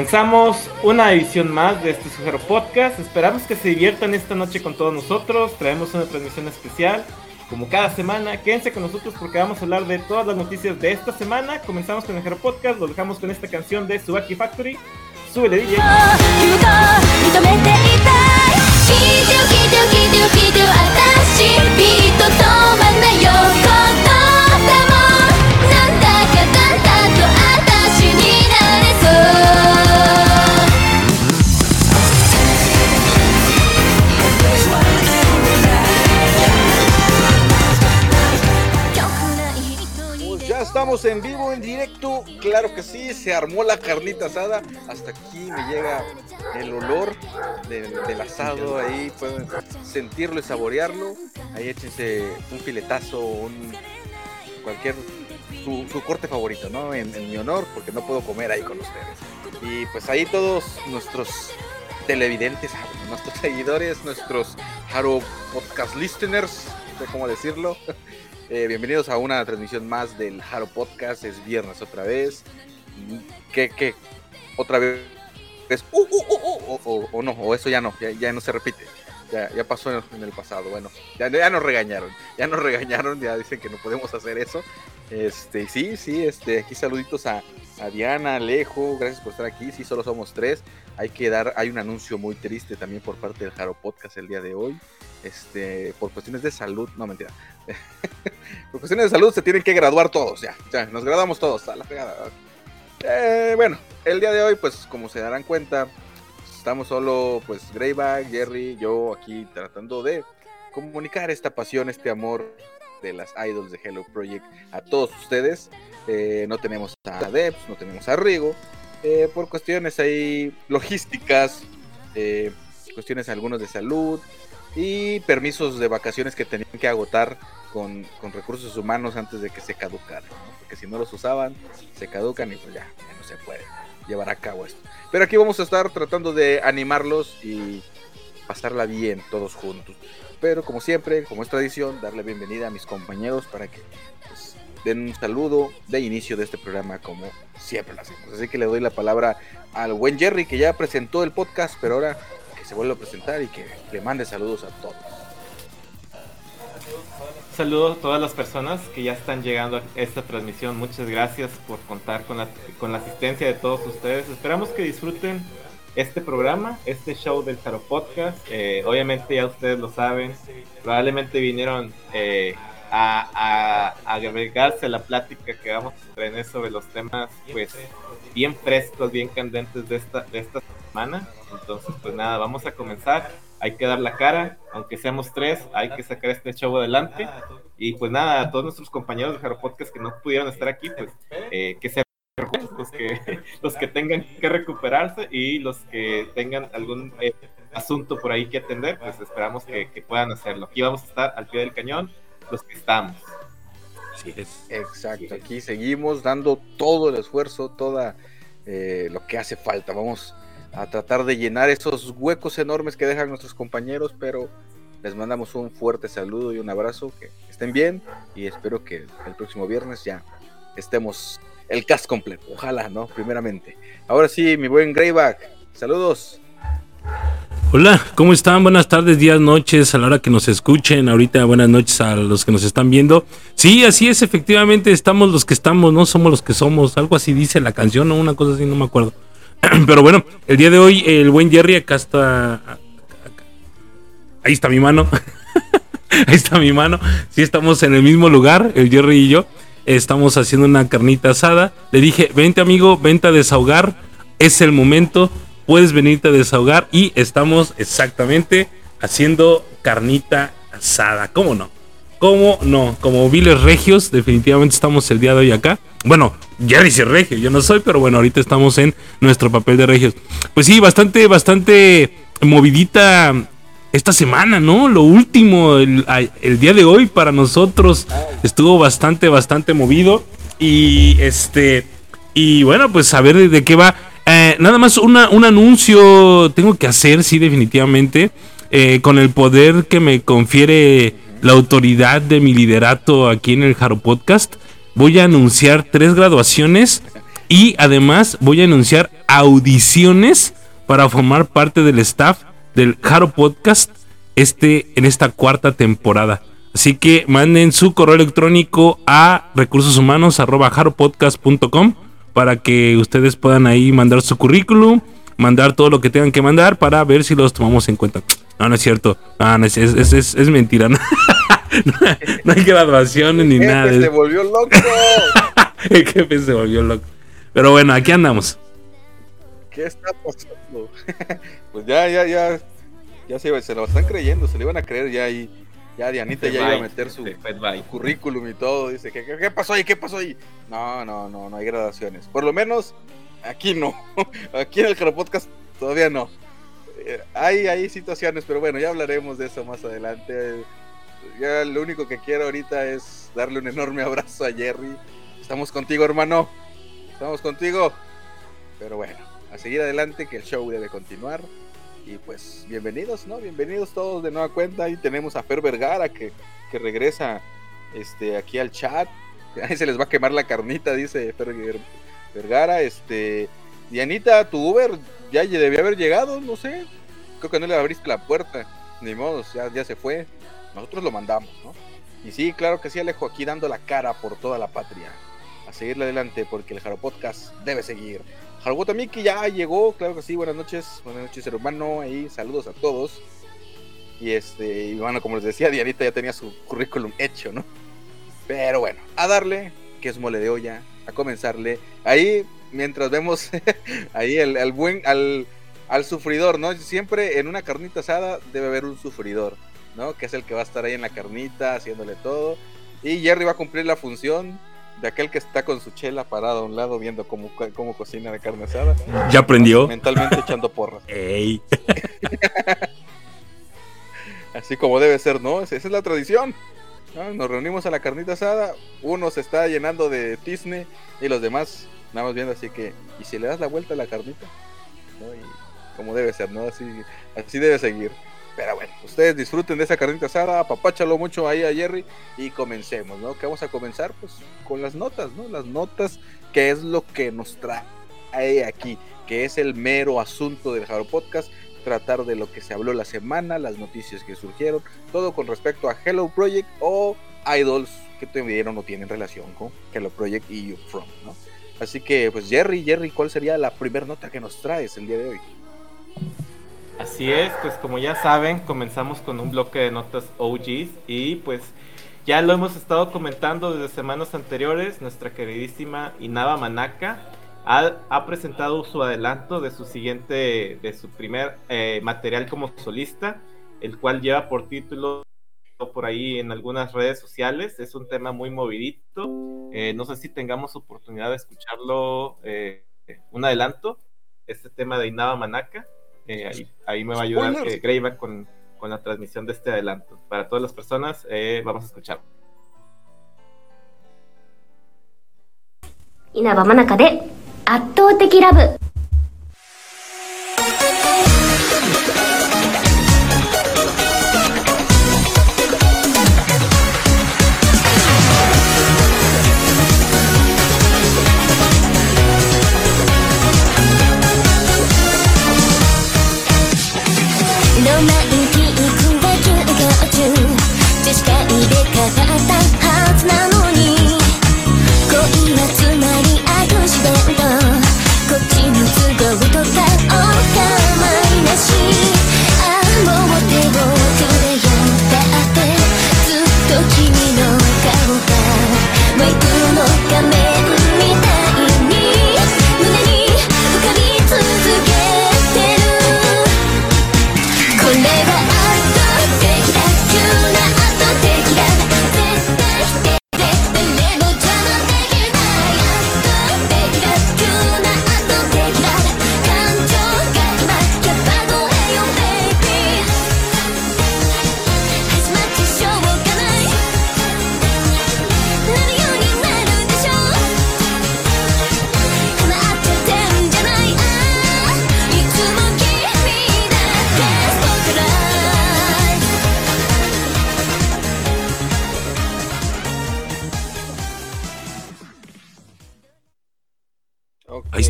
Comenzamos una edición más de este Sujero Podcast. Esperamos que se diviertan esta noche con todos nosotros. Traemos una transmisión especial. Como cada semana, quédense con nosotros porque vamos a hablar de todas las noticias de esta semana. Comenzamos con el Sujero Podcast. Lo dejamos con esta canción de Subaki Factory. Súbele, DJ. Estamos en vivo, en directo. Claro que sí, se armó la carnita asada. Hasta aquí me llega el olor del, del asado. Ahí pueden sentirlo y saborearlo. Ahí échense un filetazo, un cualquier su, su corte favorito, ¿no? En, en mi honor, porque no puedo comer ahí con ustedes. Y pues ahí todos nuestros televidentes, nuestros seguidores, nuestros Haro Podcast listeners, no sé cómo decirlo. Eh, bienvenidos a una transmisión más del Haro Podcast. Es viernes otra vez. ¿Qué, qué? Otra vez. Uh, uh, uh, uh, o, o- no, o eso ya no, ya, ya no se repite. Ya, ya pasó en el pasado. Bueno, ya, ya nos regañaron. Ya nos regañaron, ya dicen que no podemos hacer eso. Este, sí, sí, este, aquí saluditos a, a Diana, Alejo, gracias por estar aquí. Sí, solo somos tres. Hay que dar, hay un anuncio muy triste también por parte del Haro Podcast el día de hoy. Este, por cuestiones de salud, no mentira. por cuestiones de salud se tienen que graduar todos, ya, ya, nos graduamos todos, a la pegada. Eh, bueno, el día de hoy, pues como se darán cuenta, estamos solo, pues Greyback, Jerry, yo aquí tratando de comunicar esta pasión, este amor de las idols de Hello Project a todos ustedes. Eh, no tenemos a Debs, no tenemos a Rigo, eh, por cuestiones ahí logísticas, eh, cuestiones algunos de salud y permisos de vacaciones que tenían que agotar con, con recursos humanos antes de que se caducaran, porque si no los usaban, se caducan y pues ya, ya no se puede llevar a cabo esto. Pero aquí vamos a estar tratando de animarlos y pasarla bien todos juntos. Pero como siempre, como es tradición, darle bienvenida a mis compañeros para que pues, den un saludo de inicio de este programa como siempre lo hacemos. Así que le doy la palabra al buen Jerry que ya presentó el podcast, pero ahora que se vuelva a presentar y que le mande saludos a todos. Saludos a todas las personas que ya están llegando a esta transmisión. Muchas gracias por contar con la, con la asistencia de todos ustedes. Esperamos que disfruten este programa, este show del Taro Podcast. Eh, obviamente ya ustedes lo saben. Probablemente vinieron eh, a, a, a agregarse la plática que vamos a tener sobre los temas pues bien frescos, bien candentes de esta, de esta semana. Entonces pues nada, vamos a comenzar hay que dar la cara, aunque seamos tres, hay que sacar este show adelante. Y pues nada, a todos nuestros compañeros de Jaro Podcast que no pudieron estar aquí, pues eh, que se los que, los que tengan que recuperarse y los que tengan algún eh, asunto por ahí que atender, pues esperamos que, que puedan hacerlo. Aquí vamos a estar al pie del cañón, los que estamos. Así es. Exacto, aquí seguimos dando todo el esfuerzo, toda eh, lo que hace falta. Vamos a tratar de llenar esos huecos enormes que dejan nuestros compañeros, pero les mandamos un fuerte saludo y un abrazo, que estén bien y espero que el próximo viernes ya estemos el cast completo. Ojalá, ¿no? Primeramente. Ahora sí, mi buen Greyback, saludos. Hola, ¿cómo están? Buenas tardes, días, noches, a la hora que nos escuchen. Ahorita buenas noches a los que nos están viendo. Sí, así es, efectivamente, estamos los que estamos, no somos los que somos. Algo así dice la canción o una cosa así, no me acuerdo. Pero bueno, el día de hoy el buen Jerry acá está... Ahí está mi mano. Ahí está mi mano. Sí, estamos en el mismo lugar, el Jerry y yo. Estamos haciendo una carnita asada. Le dije, vente amigo, vente a desahogar. Es el momento. Puedes venirte a desahogar. Y estamos exactamente haciendo carnita asada. ¿Cómo no? ¿Cómo no? Como viles regios, definitivamente estamos el día de hoy acá. Bueno, ya dice regio, yo no soy, pero bueno, ahorita estamos en nuestro papel de regios. Pues sí, bastante, bastante movidita esta semana, ¿no? Lo último, el, el día de hoy para nosotros estuvo bastante, bastante movido. Y este, Y bueno, pues a ver de qué va. Eh, nada más un anuncio tengo que hacer, sí, definitivamente. Eh, con el poder que me confiere la autoridad de mi liderato aquí en el Jaro Podcast, voy a anunciar tres graduaciones y además voy a anunciar audiciones para formar parte del staff del Jaro Podcast este, en esta cuarta temporada. Así que manden su correo electrónico a recursoshumanos.jaropodcast.com para que ustedes puedan ahí mandar su currículum, mandar todo lo que tengan que mandar para ver si los tomamos en cuenta. No, no es cierto. es, es, mentira. No, hay graduaciones ni nada. El jefe se volvió loco. El jefe se volvió loco. Pero bueno, aquí andamos. ¿Qué está pasando? pues ya, ya, ya. Ya se, se lo están creyendo, se lo iban a creer ya ahí. Ya Dianita ya iba a meter su, currículum y todo. Dice, ¿qué, ¿qué, pasó ahí? ¿Qué pasó ahí? No, no, no, no hay graduaciones. Por lo menos aquí no. Aquí en el Caro Podcast todavía no. Eh, hay, hay situaciones, pero bueno, ya hablaremos de eso más adelante. Ya lo único que quiero ahorita es darle un enorme abrazo a Jerry. Estamos contigo, hermano. Estamos contigo. Pero bueno, a seguir adelante que el show debe continuar. Y pues bienvenidos, ¿no? Bienvenidos todos de nueva cuenta. Y tenemos a Fer Vergara que, que regresa este, aquí al chat. Ahí se les va a quemar la carnita, dice Fer Vergara. Este, Dianita, tu Uber ya debía haber llegado, no sé. Creo que no le abriste la puerta. Ni modo, ya, ya se fue. Nosotros lo mandamos, ¿no? Y sí, claro que sí, Alejo, aquí dando la cara por toda la patria. A seguirle adelante porque el Jaro Podcast debe seguir. Haruguta Miki ya llegó, claro que sí, buenas noches, buenas noches hermano, ahí saludos a todos. Y este, y bueno, como les decía, Dianita ya tenía su currículum hecho, ¿no? Pero bueno, a darle, que es mole de olla, a comenzarle. Ahí, mientras vemos ahí al buen, al, al sufridor, ¿no? Siempre en una carnita asada debe haber un sufridor, ¿no? Que es el que va a estar ahí en la carnita, haciéndole todo. Y Jerry va a cumplir la función de aquel que está con su chela parado a un lado viendo cómo, cómo cocina de carne asada. ¿Ya aprendió? Mentalmente echando porras. ¡Ey! Así como debe ser, ¿no? Esa es la tradición. Nos reunimos a la carnita asada, uno se está llenando de tizne y los demás nada más viendo así que, ¿y si le das la vuelta a la carnita? como debe ser, ¿no? Así, así debe seguir. Pero bueno, ustedes disfruten de esa carnita asada, apapáchalo mucho ahí a Jerry y comencemos, ¿no? Que vamos a comenzar pues con las notas, ¿no? Las notas, que es lo que nos trae aquí, que es el mero asunto del Jaro Podcast, tratar de lo que se habló la semana, las noticias que surgieron, todo con respecto a Hello Project o Idols que tuvieron o tienen relación con Hello Project y You From, ¿no? Así que, pues Jerry, Jerry, ¿cuál sería la primera nota que nos traes el día de hoy? Así es, pues como ya saben, comenzamos con un bloque de notas OGs y pues ya lo hemos estado comentando desde semanas anteriores, nuestra queridísima Inaba Manaka ha, presentado su adelanto de su siguiente, de su primer eh, material como solista, el cual lleva por título por ahí en algunas redes sociales, es un tema muy movidito, eh, no sé si tengamos oportunidad de escucharlo, eh, un adelanto, este tema de Inaba Manaka. Eh, ahí, me va a ayudar eh, con, con, la transmisión de este adelanto. Para todas las personas, eh, vamos a escuchar. 稲葉真中で圧倒的ラブ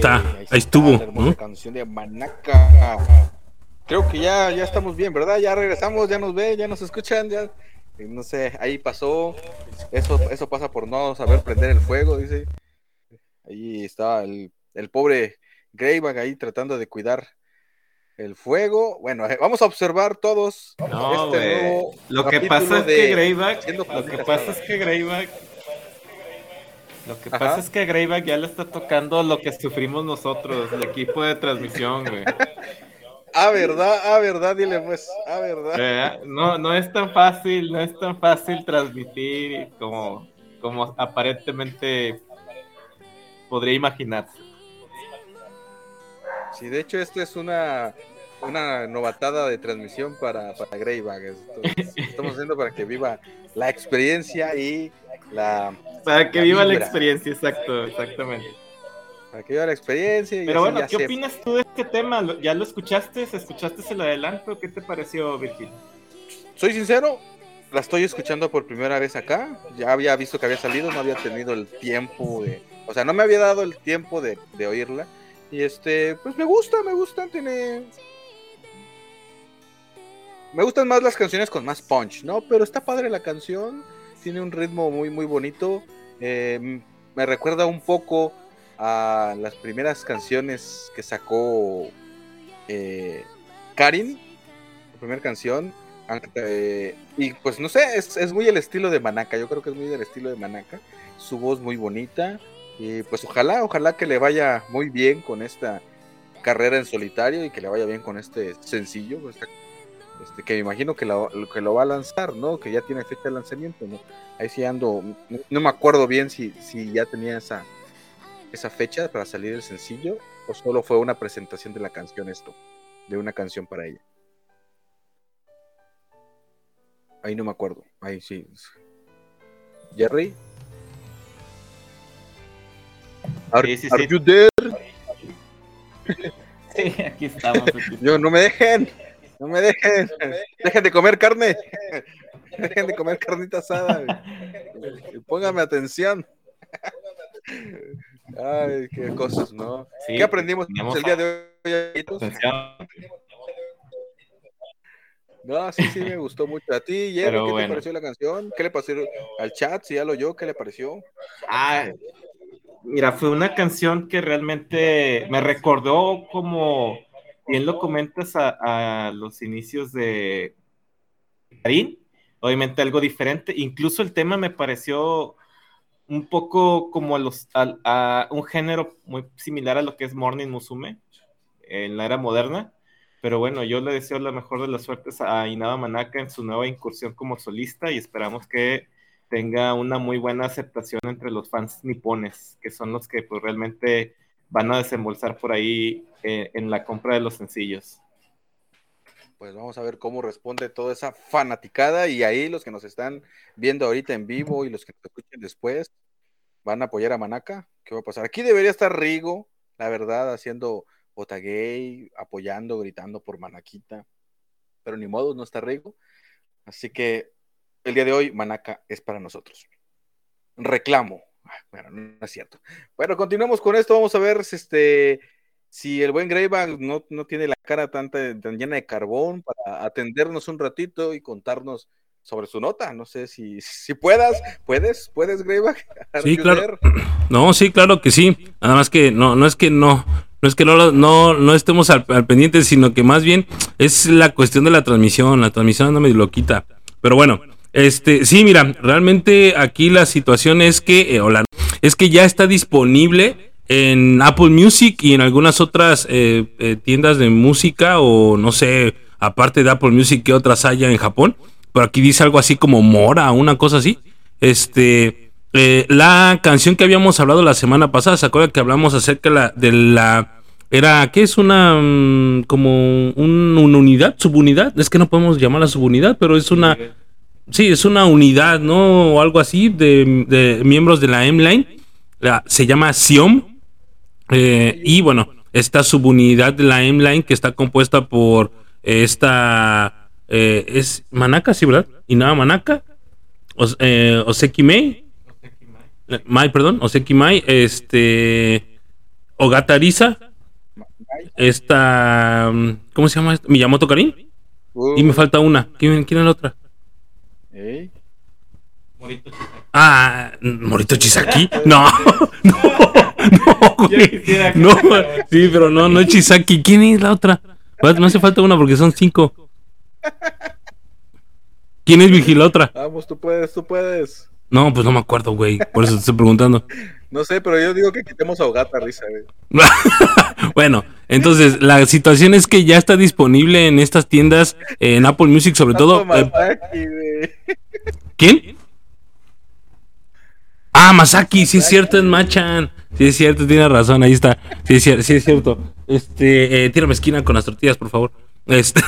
está, ahí ahí estuvo, La hermosa ¿no? canción de Manaca. Creo que ya, ya estamos bien, ¿verdad? Ya regresamos, ya nos ve, ya nos escuchan, ya. eh, No sé, ahí pasó. Eso, eso pasa por no saber prender el fuego, dice. Ahí estaba el, el pobre Greyback ahí tratando de cuidar el fuego. Bueno, eh, vamos a observar todos No, este nuevo Lo que pasa es de que Greyback, lo que pasa es que Greyback, lo que Ajá. pasa es que Greyback ya le está tocando lo que sufrimos nosotros, el equipo de transmisión, güey. Ah, verdad, ah, verdad, dile pues, ah, verdad. ¿Verdad? No, no es tan fácil, no es tan fácil transmitir como, como aparentemente podría imaginarse. Sí, de hecho, esto es una, una novatada de transmisión para, para Greyback. Entonces, estamos haciendo para que viva la experiencia y la. Para que La viva la experiencia, exacto, exactamente. Para que viva la experiencia. Y Pero bueno, ¿qué se- opinas tú de este tema? ¿Lo- ¿Ya lo escuchaste? ¿Escuchaste el adelanto? ¿Qué te pareció, Virgil? Soy sincero, la estoy escuchando por primera vez acá. Ya había visto que había salido, no había tenido el tiempo de. O sea, no me había dado el tiempo de, de oírla. Y este, pues me gusta, me gusta, tiene. Me gustan más las canciones con más punch, ¿no? Pero está padre la canción, tiene un ritmo muy, muy bonito. eh, me recuerda un poco a las primeras canciones que sacó eh, Karin, la primera canción. eh, y pues no sé, es, es muy el estilo de Manaka, yo creo que es muy del estilo de Manaka. Su voz muy bonita. Y pues ojalá, ojalá que le vaya muy bien con esta carrera en solitario y que le vaya bien con este sencillo, esta- este, que me imagino que lo, que lo va a lanzar, ¿no? Que ya tiene fecha de lanzamiento, ¿no? Ahí sí ando, no, no me acuerdo bien si, si ya tenía esa, esa fecha para salir el sencillo o solo fue una presentación de la canción esto, de una canción para ella. Ahí no me acuerdo, ahí sí. Jerry. Are, Sí, sí, are sí. you there? Sí, aquí estamos. aquí Yo, no me dejen, no me dejen, dejen de comer carne, dejen de comer carnita asada, póngame atención. Ay, qué cosas, ¿no? Sí, ¿Qué aprendimos el día de hoy? No, sí, sí, me gustó mucho. A ti, Jerry, ¿qué bueno. te pareció la canción? ¿Qué le pasó al chat? Si ya lo oyó, ¿qué le pareció? Ah, mira, fue una canción que realmente me recordó como, bien lo comentas, a, a los inicios de Karin. Obviamente algo diferente. Incluso el tema me pareció un poco como a los, a un género muy similar a lo que es Morning Musume en la era moderna. Pero bueno, yo le deseo la mejor de las suertes a Inaba Manaka en su nueva incursión como solista y esperamos que tenga una muy buena aceptación entre los fans nipones, que son los que pues, realmente van a desembolsar por ahí eh, en la compra de los sencillos. Pues vamos a ver cómo responde toda esa fanaticada y ahí los que nos están viendo ahorita en vivo y los que nos escuchen después van a apoyar a Manaka. ¿Qué va a pasar? Aquí debería estar Rigo, la verdad, haciendo Otagay, apoyando, gritando por Manaquita. Pero ni modo, no está Rigo. Así que el día de hoy, Manaka es para nosotros. Reclamo. Bueno, no es cierto. Bueno, continuamos con esto. Vamos a ver si este si el buen Greyback no, no tiene la cara tanta, tan llena de carbón para atendernos un ratito y contarnos sobre su nota. No sé si, si puedas, puedes, puedes, Greyback. Sí, claro. No, sí, claro que sí. Nada más que no, no es que no, no es que no, lo- no, no estemos al, al pendiente, sino que más bien es la cuestión de la transmisión. La transmisión anda medio loquita. Pero bueno, este, sí, mira, realmente aquí la situación es que, eh, o la- es que ya está disponible en Apple Music y en algunas otras eh, eh, tiendas de música o no sé, aparte de Apple Music, que otras haya en Japón. Pero aquí dice algo así como Mora, una cosa así. Este, eh, la canción que habíamos hablado la semana pasada, ¿se acuerdan que hablamos acerca de la, de la era, ¿qué es una, mm, como un- una unidad, subunidad? Es que no podemos llamarla subunidad, pero es una, sí, es una unidad, ¿no? O algo así de, de miembros de la M-Line. Se llama SIOM. eh, y bueno, esta subunidad de la M-Line que está compuesta por esta, eh, es Manaka, sí, ¿verdad? Y nada, Manaka. Os- eh, Oseki Mei. Eh, Mai, perdón, Oseki Mai, este. Ogata Arisa, esta, ¿cómo se llama? esta? Miyamoto Karin. Y me falta una. ¿Quién, quién es la otra? Ey. Morito Chisaki. Ah, Morito Chisaki. No, no, no, güey. No, sí, pero no, no es Chisaki. ¿Quién es la otra? Me hace falta una porque son cinco. ¿Quién es Vigila otra? Vamos, tú puedes, tú puedes. No, pues no me acuerdo, güey. Por eso te estoy preguntando. No sé, pero yo digo que quitemos a Ogata Risa, güey. Bueno, entonces la situación es que ya está disponible en estas tiendas, eh, en Apple Music sobre todo. Eh. ¿Quién? Ah, Masaki, sí es cierto, es Machan. Sí es cierto, tiene razón, ahí está. Sí es cierto, sí es cierto. Este, eh, tírame esquina con las tortillas, por favor. Este.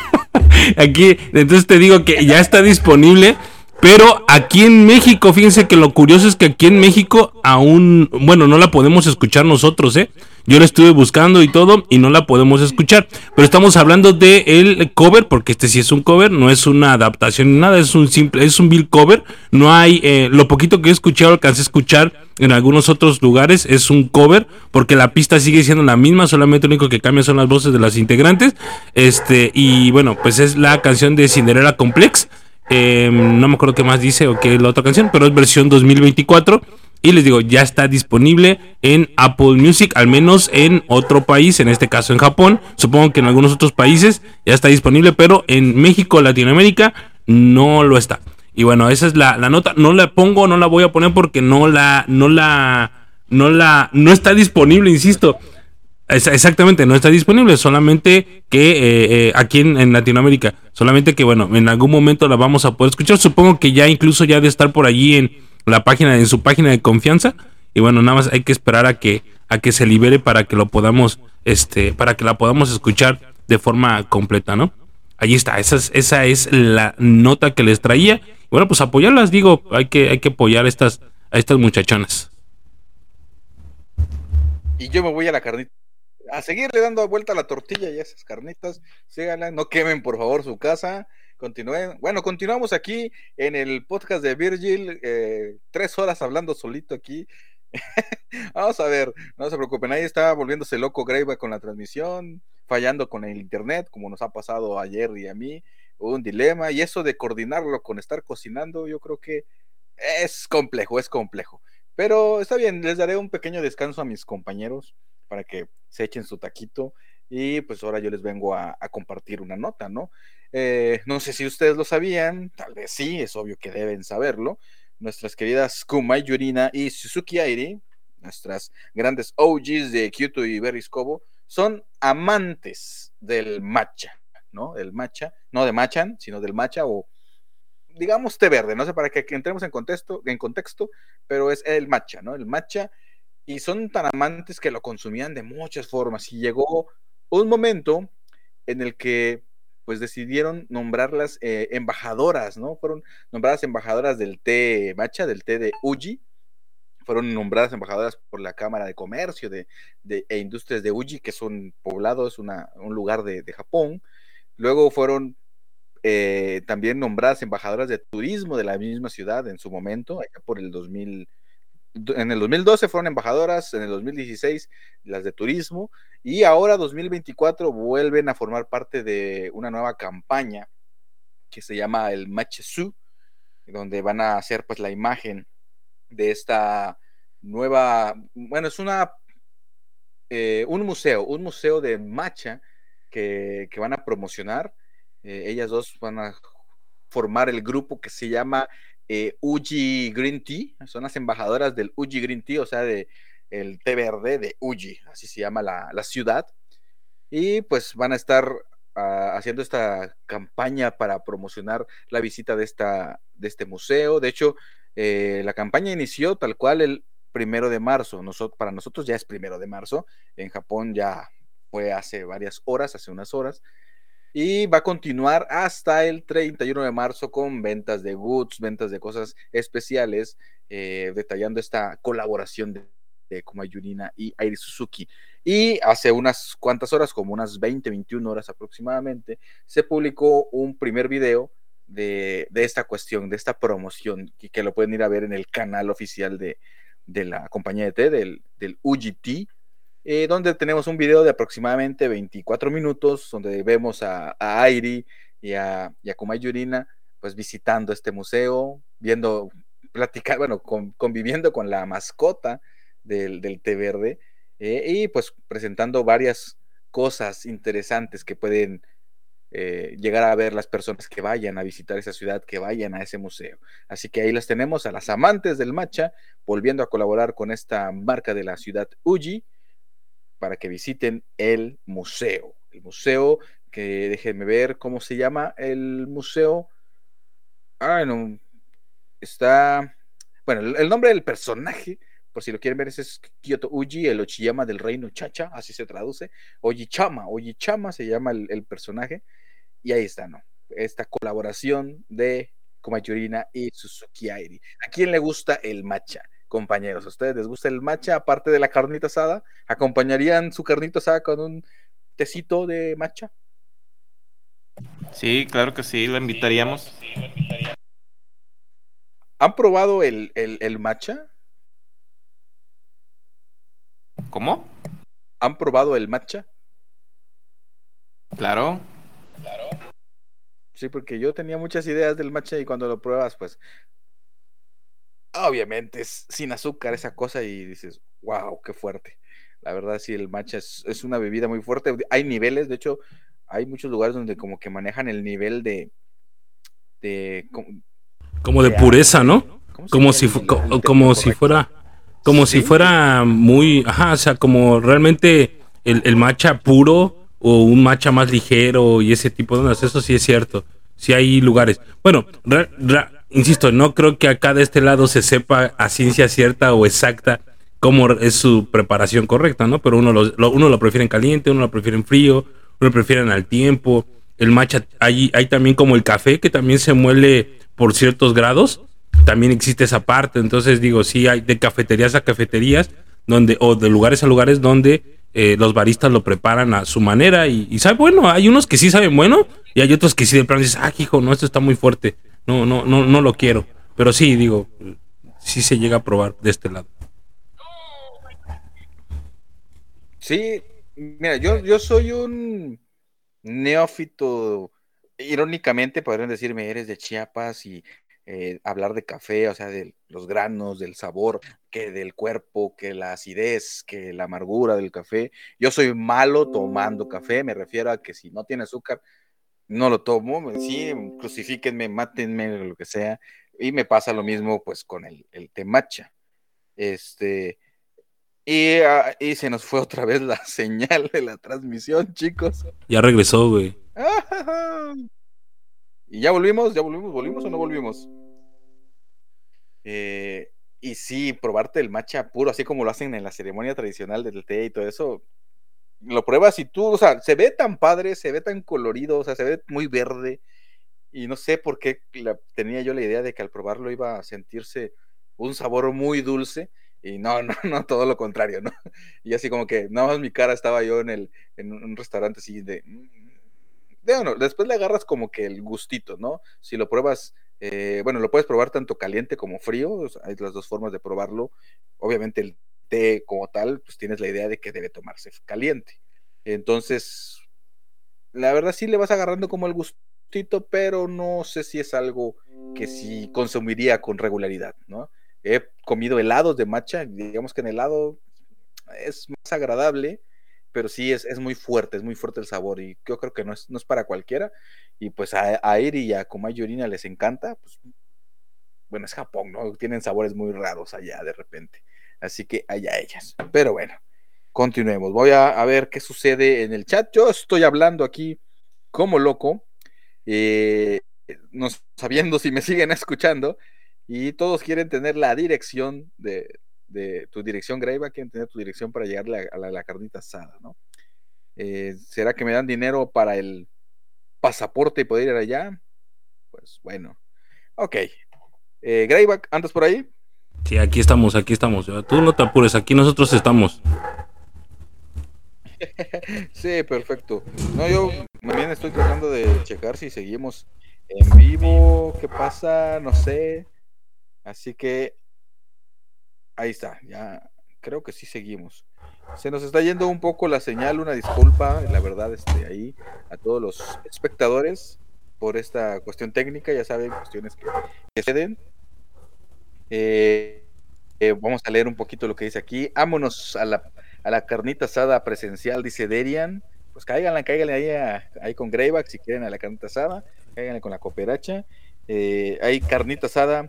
Aquí, entonces te digo que ya está disponible. Pero aquí en México, fíjense que lo curioso es que aquí en México aún, bueno, no la podemos escuchar nosotros, ¿eh? Yo la estuve buscando y todo y no la podemos escuchar. Pero estamos hablando de el cover, porque este sí es un cover, no es una adaptación ni nada, es un simple, es un bill cover. No hay, eh, lo poquito que he escuchado, alcancé a escuchar en algunos otros lugares, es un cover, porque la pista sigue siendo la misma, solamente lo único que cambia son las voces de las integrantes. Este, y bueno, pues es la canción de Cinderella Complex. Eh, no me acuerdo qué más dice o qué es la otra canción, pero es versión 2024. Y les digo, ya está disponible en Apple Music, al menos en otro país, en este caso en Japón. Supongo que en algunos otros países ya está disponible, pero en México, Latinoamérica, no lo está. Y bueno, esa es la, la nota. No la pongo, no la voy a poner porque no la, no la, no la, no está disponible, insisto. Exactamente, no está disponible, solamente que eh, eh, aquí en, en Latinoamérica, solamente que bueno, en algún momento la vamos a poder escuchar, supongo que ya incluso ya de estar por allí en la página, en su página de confianza, y bueno, nada más hay que esperar a que, a que se libere para que lo podamos, este, para que la podamos escuchar de forma completa, ¿no? Allí está, esa es, esa es la nota que les traía. Bueno, pues apoyarlas, digo, hay que, hay que apoyar a estas, a estas muchachonas. Y yo me voy a la carnita. A seguirle dando vuelta a la tortilla y a esas carnitas. Síganla, no quemen por favor su casa. Continúen. Bueno, continuamos aquí en el podcast de Virgil. eh, tres horas hablando solito aquí. Vamos a ver, no se preocupen. Ahí está volviéndose loco Greyback con la transmisión, fallando con el internet, como nos ha pasado ayer y a mí. Un dilema. Y eso de coordinarlo con estar cocinando, yo creo que es complejo, es complejo. Pero está bien, les daré un pequeño descanso a mis compañeros para que se echen su taquito. Y pues ahora yo les vengo a compartir una nota, ¿no? Eh, no sé si ustedes lo sabían, tal vez sí, es obvio que deben saberlo. Nuestras queridas Kumai Yurina y Suzuki Airi, nuestras grandes OGs de Kyoto y Berries Kobo, son amantes del matcha, ¿no? El matcha, no de machan, sino del matcha o digamos té verde, no sé para que, que entremos en contexto, en contexto, pero es el matcha, ¿no? El matcha y son tan amantes que lo consumían de muchas formas y llegó un momento en el que pues decidieron nombrarlas eh, embajadoras, ¿no? Fueron nombradas embajadoras del té matcha, del té de Uji, fueron nombradas embajadoras por la Cámara de Comercio de, e Industrias de Uji, que es un poblado, es una, un lugar de, de Japón. Luego fueron eh, también nombradas embajadoras de turismo de la misma ciudad en su momento, allá por el 2000, en el 2012 fueron embajadoras, en el 2016 las de turismo, y ahora 2024 vuelven a formar parte de una nueva campaña que se llama el Machesu, donde van a hacer pues la imagen de esta nueva, bueno, es una, eh, un museo, un museo de matcha que, que van a promocionar. Eh, ellas dos van a formar el grupo que se llama eh, Uji Green Tea, son las embajadoras del Uji Green Tea, o sea, de el té verde de Uji, así se llama la, la ciudad. Y pues van a estar ah, haciendo esta campaña para promocionar la visita de, esta, de este museo. De hecho, eh, la campaña inició tal cual el primero de marzo. Nosot- para nosotros ya es primero de marzo. En Japón ya fue hace varias horas, hace unas horas. Y va a continuar hasta el 31 de marzo con ventas de goods, ventas de cosas especiales, eh, detallando esta colaboración de, de Yurina y Airi Suzuki. Y hace unas cuantas horas, como unas 20, 21 horas aproximadamente, se publicó un primer video de, esta cuestión, de esta promoción, que lo pueden ir a ver en el canal oficial de, de la compañía de té, del, del UGT. Eh, donde tenemos un video de aproximadamente 24 minutos, donde vemos a, a Airi y a, y Yurina, pues visitando este museo, viendo, platicar, bueno, conviviendo con la mascota del, del té verde, eh, y pues presentando varias cosas interesantes que pueden eh, llegar a ver las personas que vayan a visitar esa ciudad, que vayan a ese museo. Así que ahí las tenemos a las amantes del matcha, volviendo a colaborar con esta marca de la ciudad Uji para que visiten el museo. El museo que déjenme ver cómo se llama el museo. Ah, no, está, bueno, el nombre del personaje por si lo quieren ver, es Kyoto Uji, el Ochiyama del reino Chacha, así se traduce. Ojichama, Ojichama se llama el, personaje. Y ahí está, ¿no? Esta colaboración de Komayurina y Suzuki Airi. ¿A quién le gusta el matcha? Compañeros, ¿a ustedes les gusta el matcha aparte de la carnita asada? ¿Acompañarían su carnita asada con un tecito de matcha? Sí, claro que sí, lo invitaríamos. ¿Han probado el, el, el matcha? ¿Cómo? ¿Han probado el matcha? Claro. Claro. Sí, porque yo tenía muchas ideas del matcha y cuando lo pruebas, pues obviamente es sin azúcar esa cosa y dices, wow, qué fuerte. La verdad, sí, el matcha es, una bebida muy fuerte. Hay niveles, de hecho, hay muchos lugares donde como que manejan el nivel de... de como, de, pureza, ¿no? Como si, como si fuera como si fuera muy, ajá, o sea, como realmente el, el, matcha puro o un matcha más ligero y ese tipo de cosas, eso sí es cierto. Sí hay lugares. Bueno, insisto, no creo que acá de este lado se sepa a ciencia cierta o exacta cómo es su preparación correcta, ¿no? Pero uno lo, uno lo prefiere en caliente, uno lo prefiere en frío, uno lo prefiere al tiempo. El matcha, hay, hay también como el café que también se muele por ciertos grados también existe esa parte. Entonces digo, sí hay de cafeterías a cafeterías donde, o de lugares a lugares donde eh, los baristas lo preparan a su manera y, y, sabe bueno, hay unos que sí saben bueno y hay otros que sí de plano dices, ah, hijo, no, esto está muy fuerte, no, no, no, no lo quiero. Pero sí, digo, sí se llega a probar de este lado. Sí, mira, yo, yo soy un neófito, irónicamente podrían decirme, eres de Chiapas y eh, hablar de café, o sea, de los granos, del sabor, que del cuerpo, que la acidez, que la amargura del café. Yo soy malo tomando café, me refiero a que si no tiene azúcar, no lo tomo, sí, crucifíquenme, mátenme, lo que sea. Y me pasa lo mismo pues con el, el temacha. Este, y, ah, y, se nos fue otra vez la señal de la transmisión, chicos. Ya regresó, güey. Y ya volvimos, ya volvimos, volvimos o no volvimos. Eh, y sí, probarte el matcha puro, así como lo hacen en la ceremonia tradicional del té y todo eso. Lo pruebas y tú, o sea, se ve tan padre, se ve tan colorido, o sea, se ve muy verde. Y no sé por qué tenía yo la idea de que al probarlo iba a sentirse un sabor muy dulce. Y no, no, no, todo lo contrario, ¿no? Y así como que nada más mi cara estaba yo en, el, en un restaurante así de, mm, bueno, después le agarras como que el gustito, ¿no? Si lo pruebas, eh, bueno, lo puedes probar tanto caliente como frío, hay las dos formas de probarlo. Obviamente el té como tal, pues tienes la idea de que debe tomarse caliente. Entonces, la verdad sí le vas agarrando como el gustito, pero no sé si es algo que sí consumiría con regularidad, ¿no? He comido helados de matcha, digamos que en helado es más agradable, pero sí es, es, muy fuerte, es muy fuerte el sabor y yo creo que no es, no es para cualquiera. Y pues a, a Eri y a Komai Yorina les encanta, pues bueno, es Japón, ¿no? Tienen sabores muy raros allá de repente. Así que allá ellas. Pero bueno, continuemos. Voy a, ver qué sucede en el chat. Yo estoy hablando aquí como loco, eh, no sabiendo si me siguen escuchando, y todos quieren tener la dirección de, tu dirección Greyback, quieren tener tu dirección para llegarle a, la, carnita asada, ¿no? Eh, ¿Será que me dan dinero para el pasaporte y poder ir allá? Pues bueno. Ok. Eh, Greyback, ¿andas por ahí? Sí, aquí estamos, aquí estamos. Tú no te apures, aquí nosotros estamos. sí, perfecto. No, yo también estoy tratando de checar si seguimos en vivo, qué pasa, no sé. Así que Ahí está, ya creo que sí seguimos. Se nos está yendo un poco la señal, una disculpa, la verdad, este, ahí a todos los espectadores por esta cuestión técnica, ya saben, cuestiones que, que se den. Eh, eh, vamos a leer un poquito lo que dice aquí. Vámonos a la, a la carnita asada presencial, dice Derian. Pues cáiganla, cáiganle ahí, ahí con Greyback si quieren a la carnita asada, cáiganle con la cooperacha. Eh, hay carnita asada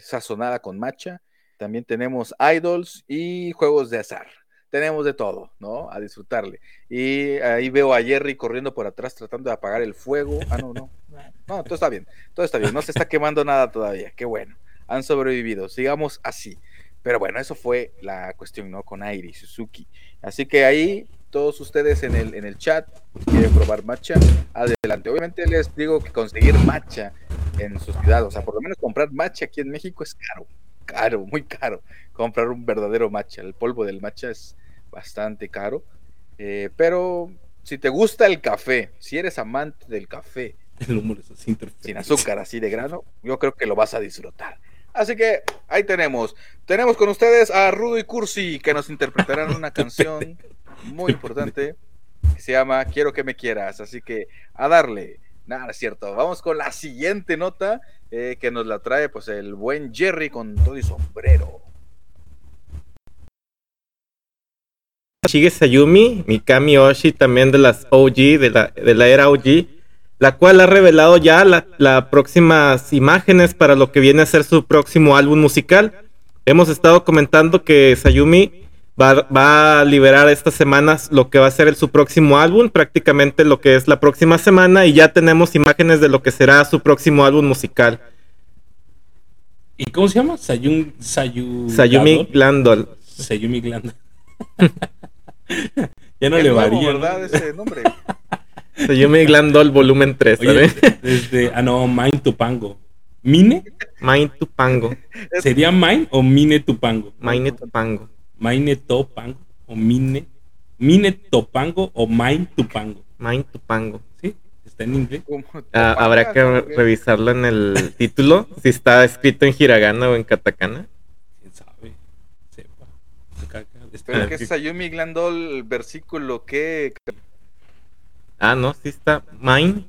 sazonada con macha. También tenemos idols y juegos de azar. Tenemos de todo, ¿no? A disfrutarle. Y ahí veo a Jerry corriendo por atrás tratando de apagar el fuego. Ah, no, no. No, todo está bien. Todo está bien. No se está quemando nada todavía. Qué bueno han sobrevivido. Sigamos así. Pero bueno, eso fue la cuestión, ¿no? Con Airi Suzuki. Así que ahí, todos ustedes en el, en el chat, quieren probar matcha, adelante. Obviamente les digo que conseguir matcha en su ciudad, o sea, por lo menos comprar matcha aquí en México es caro, caro, muy caro. Comprar un verdadero matcha. El polvo del matcha es bastante caro. Eh, pero si te gusta el café, si eres amante del café, sin azúcar, así de grano, yo creo que lo vas a disfrutar. Así que ahí tenemos. Tenemos con ustedes a Rudo y Cursi que nos interpretarán una canción muy importante que se llama Quiero que me quieras. Así que a darle. Nada, es cierto. Vamos con la siguiente nota eh, que nos la trae pues el buen Jerry con todo y sombrero. Shige Sayumi, Mikami Oshi también de las OG, de la, de la era OG la cual ha revelado ya las próximas imágenes para lo que viene a ser su próximo álbum musical. Hemos estado comentando que Sayumi va, a liberar estas semanas lo que va a ser su próximo álbum, prácticamente lo que es la próxima semana, y ya tenemos imágenes de lo que será su próximo álbum musical. ¿Y cómo se llama? Sayumi Glandol. Sayumi Glandol. ya no le varía. ¿verdad? Ese nombre. Sayumi Glandol volumen 3, ¿sabes? Desde, ah, no, Mind Tupango. ¿Mine? Mind Tupango. ¿Sería Mind o Mine Tupango? Mine Tupango. Mine Topango o Mine. Mine Topango o Mind Tupango. Mind Tupango. ¿Sí? ¿Está en inglés? Ah, habrá que revisarlo en el título, si está escrito en hiragana o en katakana. ¿Quién sabe? Sepa. Pero que es Sayumi Glandol, versículo que Ah, no, sí está. Mine.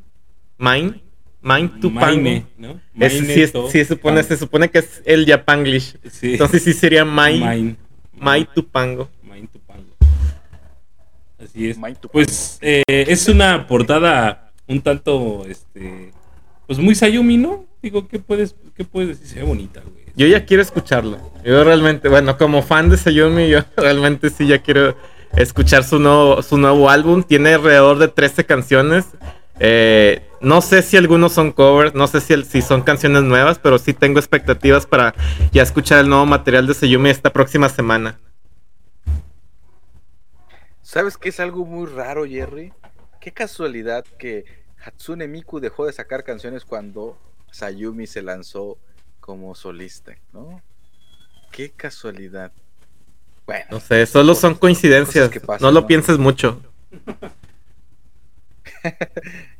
Mine. Mine to Mine, ¿no? sí, se, supone, se supone que es el Japanglish. Entonces sí sería Mine. Mine. Mine to Pango. Mine to Pango. Así es. Pues eh, es una portada un tanto, este, pues muy Sayumi, ¿no? Digo, ¿qué puedes, qué puedes decir? Se ve bonita, güey. Yo ya quiero escucharlo. Yo realmente, bueno, como fan de Sayumi, yo realmente sí ya quiero escuchar su nuevo, su nuevo álbum. Tiene alrededor de 13 canciones. Eh, no sé si algunos son covers, no sé si, si son canciones nuevas, pero sí tengo expectativas para ya escuchar el nuevo material de Seyumi esta próxima semana. ¿Sabes qué es algo muy raro, Jerry? Qué casualidad que Hatsune Miku dejó de sacar canciones cuando Sayumi se lanzó como solista, ¿no? Qué casualidad. Bueno. No sé, solo son coincidencias. no lo pienses mucho.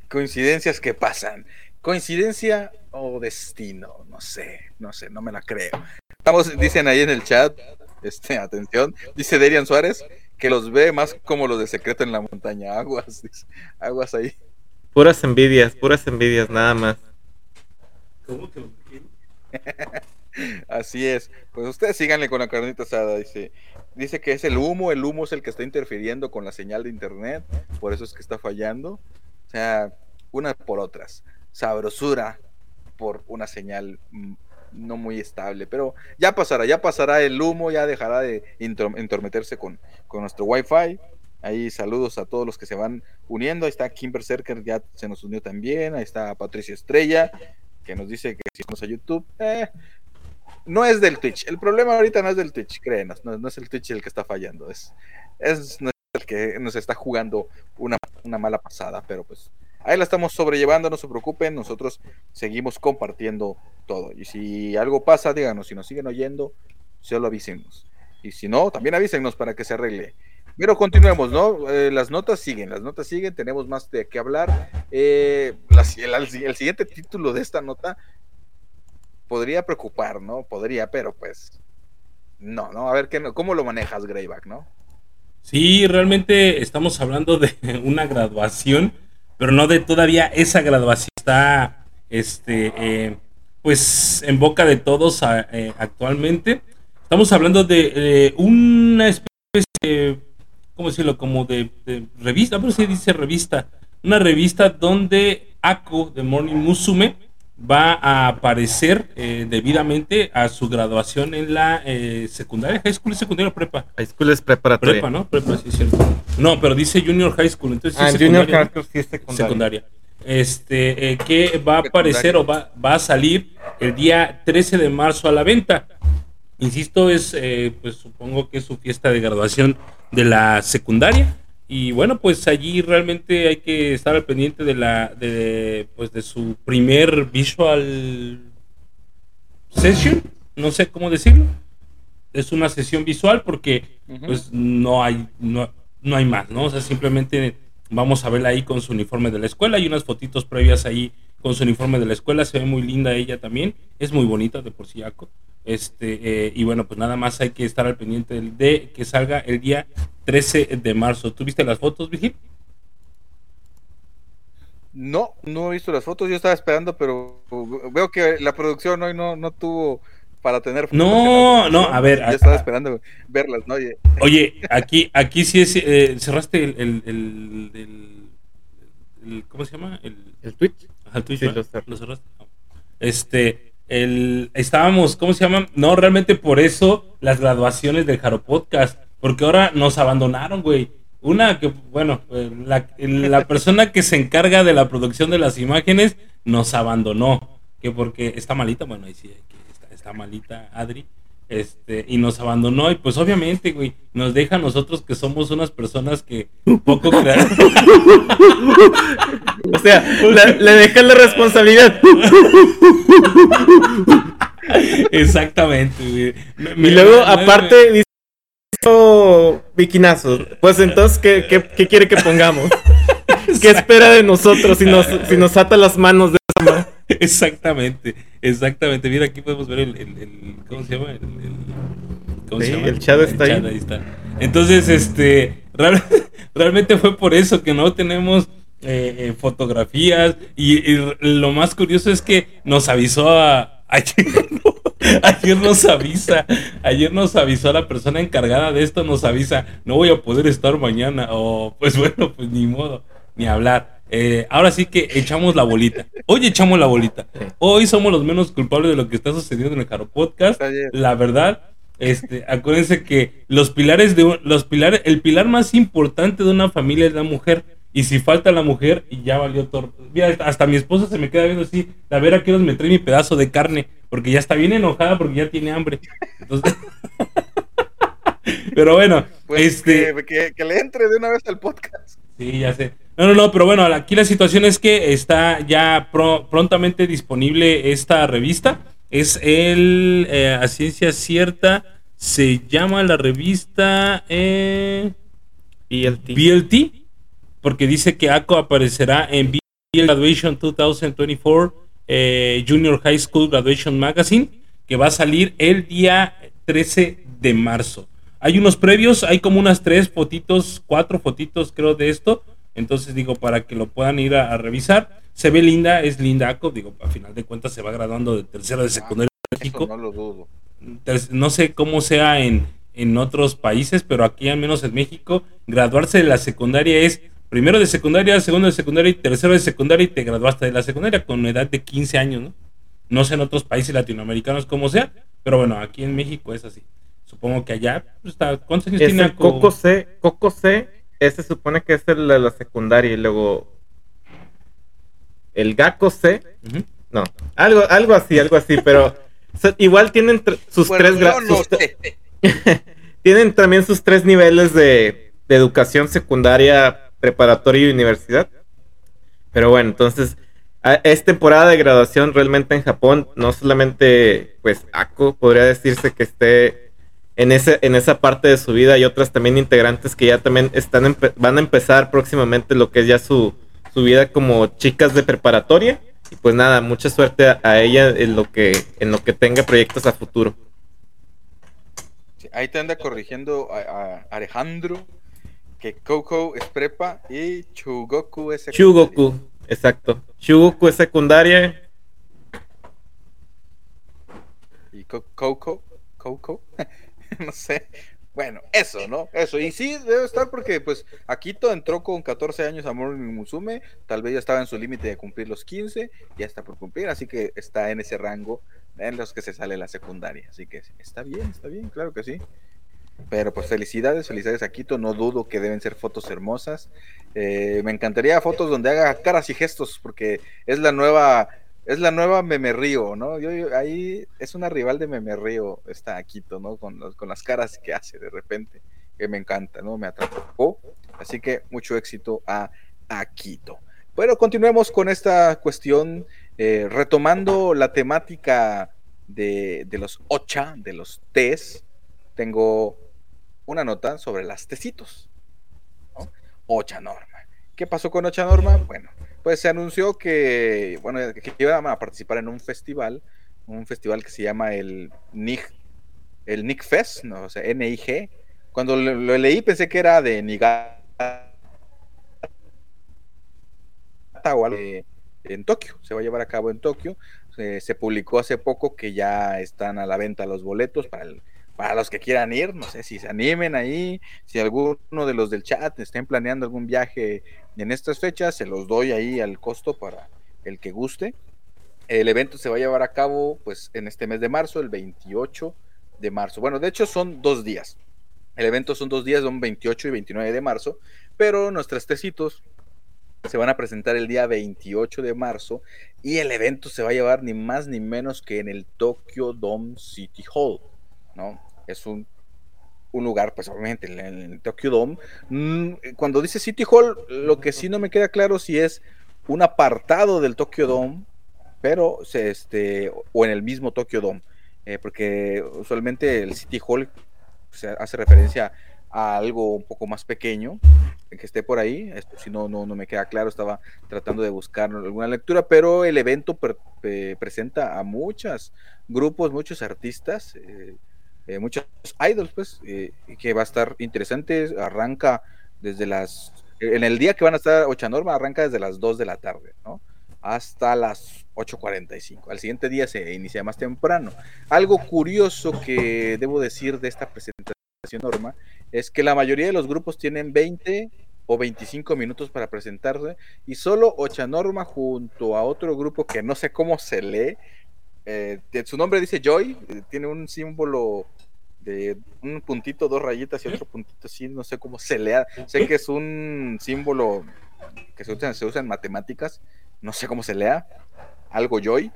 coincidencias que pasan. Coincidencia o destino, no sé, no sé, no me la creo. Estamos, dicen ahí en el chat, este, atención, dice Derian Suárez que los ve más como los de secreto en la montaña. Aguas, aguas ahí. Puras envidias, puras envidias, nada más. ¿Cómo que Así es. Pues ustedes síganle con la carnita asada, dice. Dice que es el humo, el humo es el que está interfiriendo con la señal de internet, por eso es que está fallando. O sea, unas por otras. Sabrosura por una señal mm, no muy estable, pero ya pasará, ya pasará el humo, ya dejará de entormeterse con, con nuestro wifi. Ahí saludos a todos los que se van uniendo. Ahí está Kimber Cerker, ya se nos unió también. Ahí está Patricia Estrella, que nos dice que si vamos a YouTube, eh, no es del Twitch. El problema ahorita no es del Twitch, créenos. No, es el Twitch el que está fallando. Es, el que nos está jugando una, mala pasada. Pero pues ahí la estamos sobrellevando, no se preocupen. Nosotros seguimos compartiendo todo. Y si algo pasa, díganos. Si nos siguen oyendo, solo avísenos. Y si no, también avísenos para que se arregle. Pero continuemos, ¿no? Eh, las notas siguen, las notas siguen, tenemos más de qué hablar. Eh, el, siguiente título de esta nota podría preocupar, ¿no? Podría, pero pues No, no, a ver, ¿qué, ¿cómo lo manejas, Greyback, no? Sí, realmente estamos hablando de una graduación, pero no de todavía esa graduación. Está, este, eh, pues, en boca de todos eh, actualmente. Estamos hablando de eh, una especie, de, ¿cómo decirlo? Como de, revista, pero se dice revista. Una revista donde Ako de Morning Musume va a aparecer eh, debidamente a su graduación en la eh, secundaria, high school, secundaria o prepa. High school es preparatoria. Prepa, ¿no? Prepa, sí, cierto. No, pero dice junior high school, entonces ah, sí junior high school sí es secundaria. secundaria. Este, eh, que va a aparecer o va, va, a salir el día 13 de marzo a la venta. Insisto, es, pues supongo que es su fiesta de graduación de la secundaria. Y bueno, pues allí realmente hay que estar al pendiente de la de pues de su primer visual session, no sé cómo decirlo. Es una sesión visual porque pues no hay no, no hay más, ¿no? O sea, simplemente vamos a verla ahí con su uniforme de la escuela y unas fotitos previas ahí con su uniforme de la escuela, se ve muy linda ella también, es muy bonita de por sí Este, eh, y bueno, pues nada más hay que estar al pendiente de que salga el día 13 de marzo. ¿Tuviste las fotos, Vigil? No, no he visto las fotos, yo estaba esperando, pero veo que la producción hoy no, no tuvo para tener No, no, a ver. Yo estaba esperando verlas, ¿no? Oye, aquí, aquí sí es, eh, cerraste el, el, el, ¿cómo se llama? El, el Twitch. El Twitch, sí, lo, cerraste. Este, el, estábamos, ¿cómo se llama? No, realmente por eso las graduaciones del Jaro Podcast porque ahora nos abandonaron, güey. Una que, bueno, eh, la, persona que se encarga de la producción de las imágenes nos abandonó. Que porque está malita, bueno, ahí sí, está, malita Adri. Este, y nos abandonó, y pues obviamente, güey, nos deja a nosotros que somos unas personas que poco crean. o sea, le, dejan la responsabilidad. Exactamente, güey. y luego, aparte, Viquinazos. Pues entonces, ¿qué, qué, quiere que pongamos? ¿Qué espera de nosotros si nos, si nos ata las manos de esa mano? Exactamente, exactamente. Mira, aquí podemos ver el, el, ¿cómo se llama? El, ¿cómo se llama? el chat está ahí. ahí está. Entonces, este, realmente fue por eso que no tenemos eh, eh, fotografías y, y, lo más curioso es que nos avisó a, ayer, ayer nos avisa, ayer nos avisó la persona encargada de esto, nos avisa, no voy a poder estar mañana, o pues bueno, pues ni modo, ni hablar. Eh, ahora sí que echamos la bolita. Hoy echamos la bolita. Hoy somos los menos culpables de lo que está sucediendo en el Caro Podcast. La verdad, este, acuérdense que los pilares de los pilares, el pilar más importante de una familia es la mujer. Y si falta la mujer, y ya valió todo. Mira, hasta mi esposa se me queda viendo así. A ver a qué me trae mi pedazo de carne. Porque ya está bien enojada porque ya tiene hambre. Entonces. pero bueno, pues este. Que, le entre de una vez al podcast. Sí, ya sé. No, no, no, pero bueno, aquí la situación es que está ya prontamente disponible esta revista. Es el eh, a ciencia cierta. Se llama la revista eh, BLT. BLT porque dice que ACO aparecerá en Graduation 2024 eh, Junior High School Graduation Magazine, que va a salir el día 13 de marzo. Hay unos previos, hay como unas tres fotitos, cuatro fotitos creo de esto. Entonces digo, para que lo puedan ir a, revisar. Se ve linda, es linda ACO, digo, a final de cuentas se va graduando de tercero de secundaria México. No lo dudo. No sé cómo sea en, en otros países, pero aquí al menos en México, graduarse de la secundaria es primero de secundaria, segundo de secundaria y tercero de secundaria y te graduaste de la secundaria con edad de 15 años, ¿no? No sé en otros países latinoamericanos como sea, pero bueno, aquí en México es así. Supongo que allá, pues, está, ¿cuántos años tiene? Coco C, Coco C, ese supone que es el de la secundaria y luego el Gaco C, no, algo, algo así, algo así, pero igual tienen sus tres grados. tienen también sus tres niveles de, de educación secundaria preparatoria y universidad. Pero bueno, entonces es temporada de graduación realmente en Japón. No solamente, pues, Ako podría decirse que esté en, ese, en esa parte de su vida y otras también integrantes que ya también están van a empezar próximamente lo que es ya su, su vida como chicas de preparatoria. Y pues nada, mucha suerte a, ella en lo que en lo que tenga proyectos a futuro. ahí te anda corrigiendo a, Alejandro que Coco es prepa y Chugoku es secundaria. Chugoku, exacto. Chugoku es secundaria. Y Coco, Coco, no sé. Bueno, eso, ¿no? Eso. Y sí, debe estar porque, pues, Akito entró con 14 años a Morning Musume. Tal vez ya estaba en su límite de cumplir los 15. Ya está por cumplir. Así que está en ese rango en los que se sale la secundaria. Así que está bien, está bien, claro que sí. Pero pues felicidades, felicidades a Quito. No dudo que deben ser fotos hermosas. Eh, me encantaría fotos donde haga caras y gestos, porque es la nueva, es la nueva Meme Río, ¿no? Yo, ahí es una rival de Meme Río, está Quito, ¿no? Con, con las caras que hace de repente, que me encanta, ¿no? Me atrapó. Así que mucho éxito a, a Quito. Bueno, continuemos con esta cuestión, eh, retomando la temática de, de los OCHA, de los TES. Tengo una nota sobre las tecitos. Ocha Norma. ¿Qué pasó con Ocha Norma? Bueno, pues se anunció que, bueno, que iban a participar en un festival, un festival que se llama el NIG, el NIG Fest, no, o sea, NIG. Cuando lo, leí pensé que era de Niigata o algo en Tokio, se va a llevar a cabo en Tokio. se publicó hace poco que ya están a la venta los boletos para el para los que quieran ir, no sé si se animen ahí, si alguno de los del chat estén planeando algún viaje en estas fechas, se los doy ahí al costo para el que guste. El evento se va a llevar a cabo pues en este mes de marzo, el 28 de marzo. Bueno, de hecho son dos días. El evento son dos días, son 28 y 29 de marzo, pero nuestros tecitos se van a presentar el día 28 de marzo y el evento se va a llevar ni más ni menos que en el Tokyo Dome City Hall. ¿no? Es un, lugar, pues obviamente, en el Tokyo Dome. Mm, cuando dice City Hall, lo que sí no me queda claro si es un apartado del Tokyo Dome, pero este, o en el mismo Tokyo Dome, eh, porque usualmente el City Hall se hace referencia a algo un poco más pequeño que esté por ahí. Esto si no, no, no me queda claro, estaba tratando de buscar alguna lectura, pero el evento presenta a muchos grupos, muchos artistas. Eh, eh, muchos idols, pues, eh, que va a estar interesante. Arranca desde las. En el día que van a estar Ochanorma, arranca desde las 2 de la tarde, ¿no? Hasta las 8.45. Al siguiente día se inicia más temprano. Algo curioso que debo decir de esta presentación, Norma, es que la mayoría de los grupos tienen 20 o 25 minutos para presentarse y solo Ochanorma junto a otro grupo que no sé cómo se lee, eh, su nombre dice Joy, eh, tiene un símbolo de un puntito, dos rayitas y otro puntito así, no sé cómo se lea. Sé que es un símbolo que se usa, se usa en matemáticas, no sé cómo se lea, algo Joy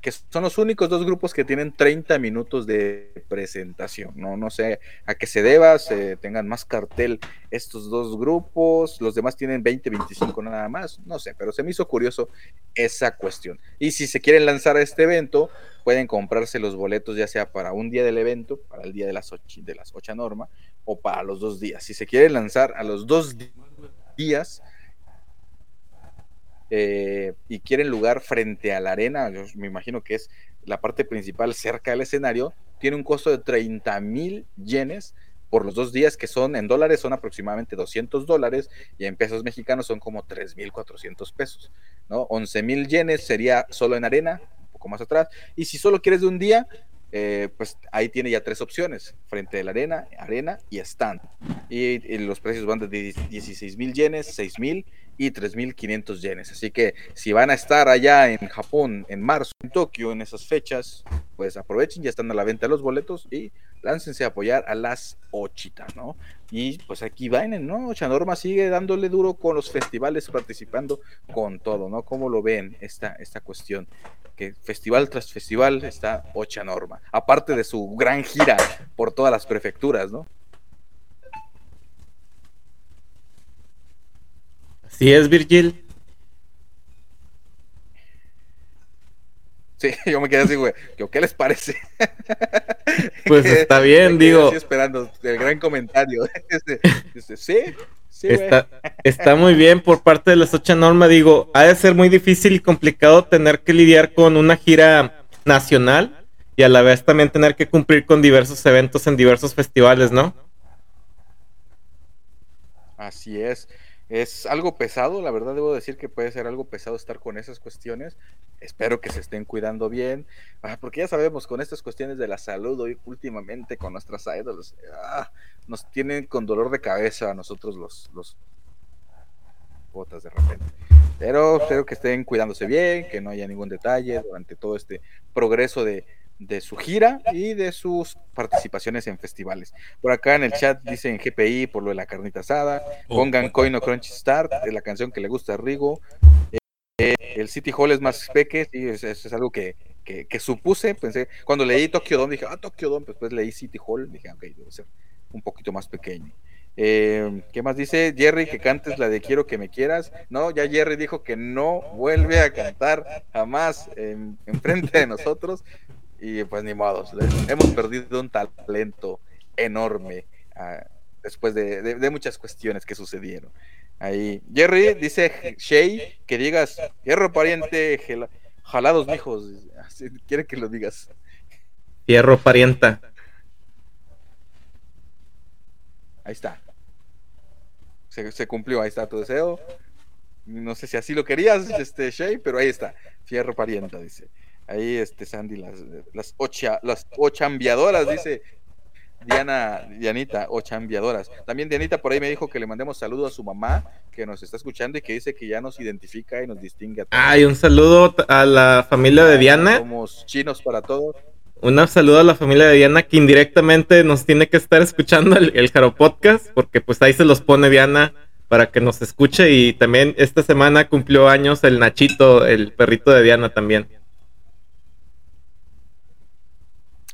que son los únicos dos grupos que tienen 30 minutos de presentación. No, no sé a qué se deba, se tengan más cartel estos dos grupos, los demás tienen 20, 25 nada más, no sé, pero se me hizo curioso esa cuestión. Y si se quieren lanzar a este evento, pueden comprarse los boletos ya sea para un día del evento, para el día de las 8, de las 8 norma, o para los dos días. Si se quieren lanzar a los dos días, eh, y quieren lugar frente a la arena, yo me imagino que es la parte principal cerca del escenario, tiene un costo de 30 mil yenes por los dos días, que son en dólares, son aproximadamente 200 dólares, y en pesos mexicanos son como 3.400 pesos, ¿no? 11 mil yenes sería solo en arena, un poco más atrás, y si solo quieres de un día, eh, pues ahí tiene ya tres opciones, frente a la arena, arena y stand. Y, y los precios van de 16 mil yenes, 6 mil y 3.500 yenes. Así que si van a estar allá en Japón en marzo, en Tokio, en esas fechas, pues aprovechen, ya están a la venta los boletos y láncense a apoyar a las Ochitas, ¿no? Y pues aquí vayan, ¿no? Chanorma sigue dándole duro con los festivales, participando con todo, ¿no? ¿Cómo lo ven esta, esta cuestión? Que festival tras festival está Ocha Norma, aparte de su gran gira por todas las prefecturas, ¿no? ¿Sí es, Virgil. Sí, yo me quedé así, güey. ¿Qué les parece? Pues está bien, digo. Estoy esperando el gran comentario. Este, este, sí, sí, está, está, muy bien por parte de las ocho normas. Digo, ha de ser muy difícil y complicado tener que lidiar con una gira nacional y a la vez también tener que cumplir con diversos eventos en diversos festivales, ¿no? Así es. Es algo pesado, la verdad debo decir que puede ser algo pesado estar con esas cuestiones. Espero que se estén cuidando bien, ah, porque ya sabemos con estas cuestiones de la salud hoy últimamente con nuestras idols, ah, nos tienen con dolor de cabeza a nosotros los, los botas de repente. Pero espero que estén cuidándose bien, que no haya ningún detalle durante todo este progreso de, de su gira y de sus participaciones en festivales. Por acá en el chat dicen GPI por lo de la carnita asada, oh. pongan Coino Crunchy Start, es la canción que le gusta a Rigo. Eh, el City Hall es más peque, y es, es, algo que, que, supuse, pensé, cuando leí Tokyo Dome dije, ah, Tokyo Dome, después leí City Hall, dije, ok, debe ser un poquito más pequeño. Eh, ¿Qué más dice? Jerry, que cantes la de Quiero que me quieras. No, ya Jerry dijo que no vuelve a cantar jamás en, en frente de nosotros y pues ni modo, hemos perdido un talento enorme ah, después de, muchas cuestiones que sucedieron. Ahí, Jerry dice Shay que digas, hierro pariente, jalados mijos, quiere que lo digas. Hierro parienta. Ahí está. Se, se, cumplió, ahí está tu deseo. No sé si así lo querías, este Shay, pero ahí está. Fierro parienta, dice. Ahí este Sandy, las, las, ocha, las ochambiadoras, dice Diana, Dianita, ochambiadoras. También Dianita por ahí me dijo que le mandemos saludo a su mamá, que nos está escuchando y que dice que ya nos identifica y nos distingue a todos. Ah, y un saludo a la familia de Diana. Somos chinos para todos. Un saludo a la familia de Diana que indirectamente nos tiene que estar escuchando el, el Jaro Podcast, porque pues ahí se los pone Diana para que nos escuche y también esta semana cumplió años el Nachito, el perrito de Diana también.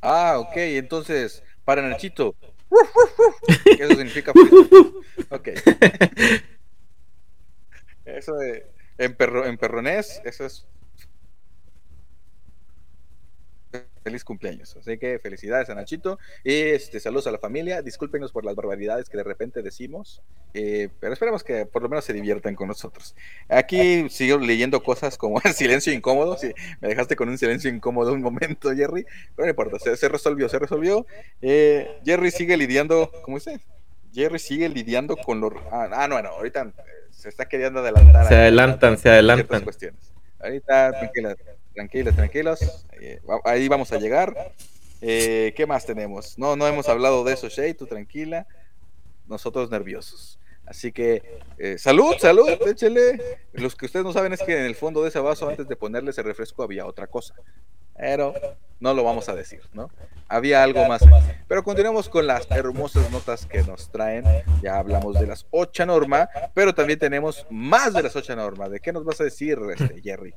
Ah, ok, entonces, para Nachito. eso significa? ok. Eso de, en, perro, en perronés, eso es feliz cumpleaños. Así que felicidades a Nachito y este, saludos a la familia. Discúlpenos por las barbaridades que de repente decimos, eh, pero esperemos que por lo menos se diviertan con nosotros. Aquí sigo leyendo cosas como el silencio incómodo. Me dejaste con un silencio incómodo un momento, Jerry, pero no importa, se, resolvió, se resolvió. Eh, Jerry sigue lidiando, ¿cómo dice? Jerry sigue lidiando con los. Ah, ah no, no, ahorita se está queriendo adelantar. Se adelantan, se adelantan. Cuestiones. Ahorita, tranquila tranquilos, tranquilos. Eh, ahí vamos a llegar. Eh, ¿Qué más tenemos? No, no hemos hablado de eso, Shay, tú tranquila. Nosotros nerviosos. Así que, eh, salud, salud, échele. Los que ustedes no saben es que en el fondo de ese vaso, antes de ponerle ese refresco, había otra cosa. Pero no lo vamos a decir, ¿no? Había algo más. Pero continuamos con las hermosas notas que nos traen. Ya hablamos de las ocho normas, pero también tenemos más de las ocho normas. ¿De qué nos vas a decir, este, Jerry?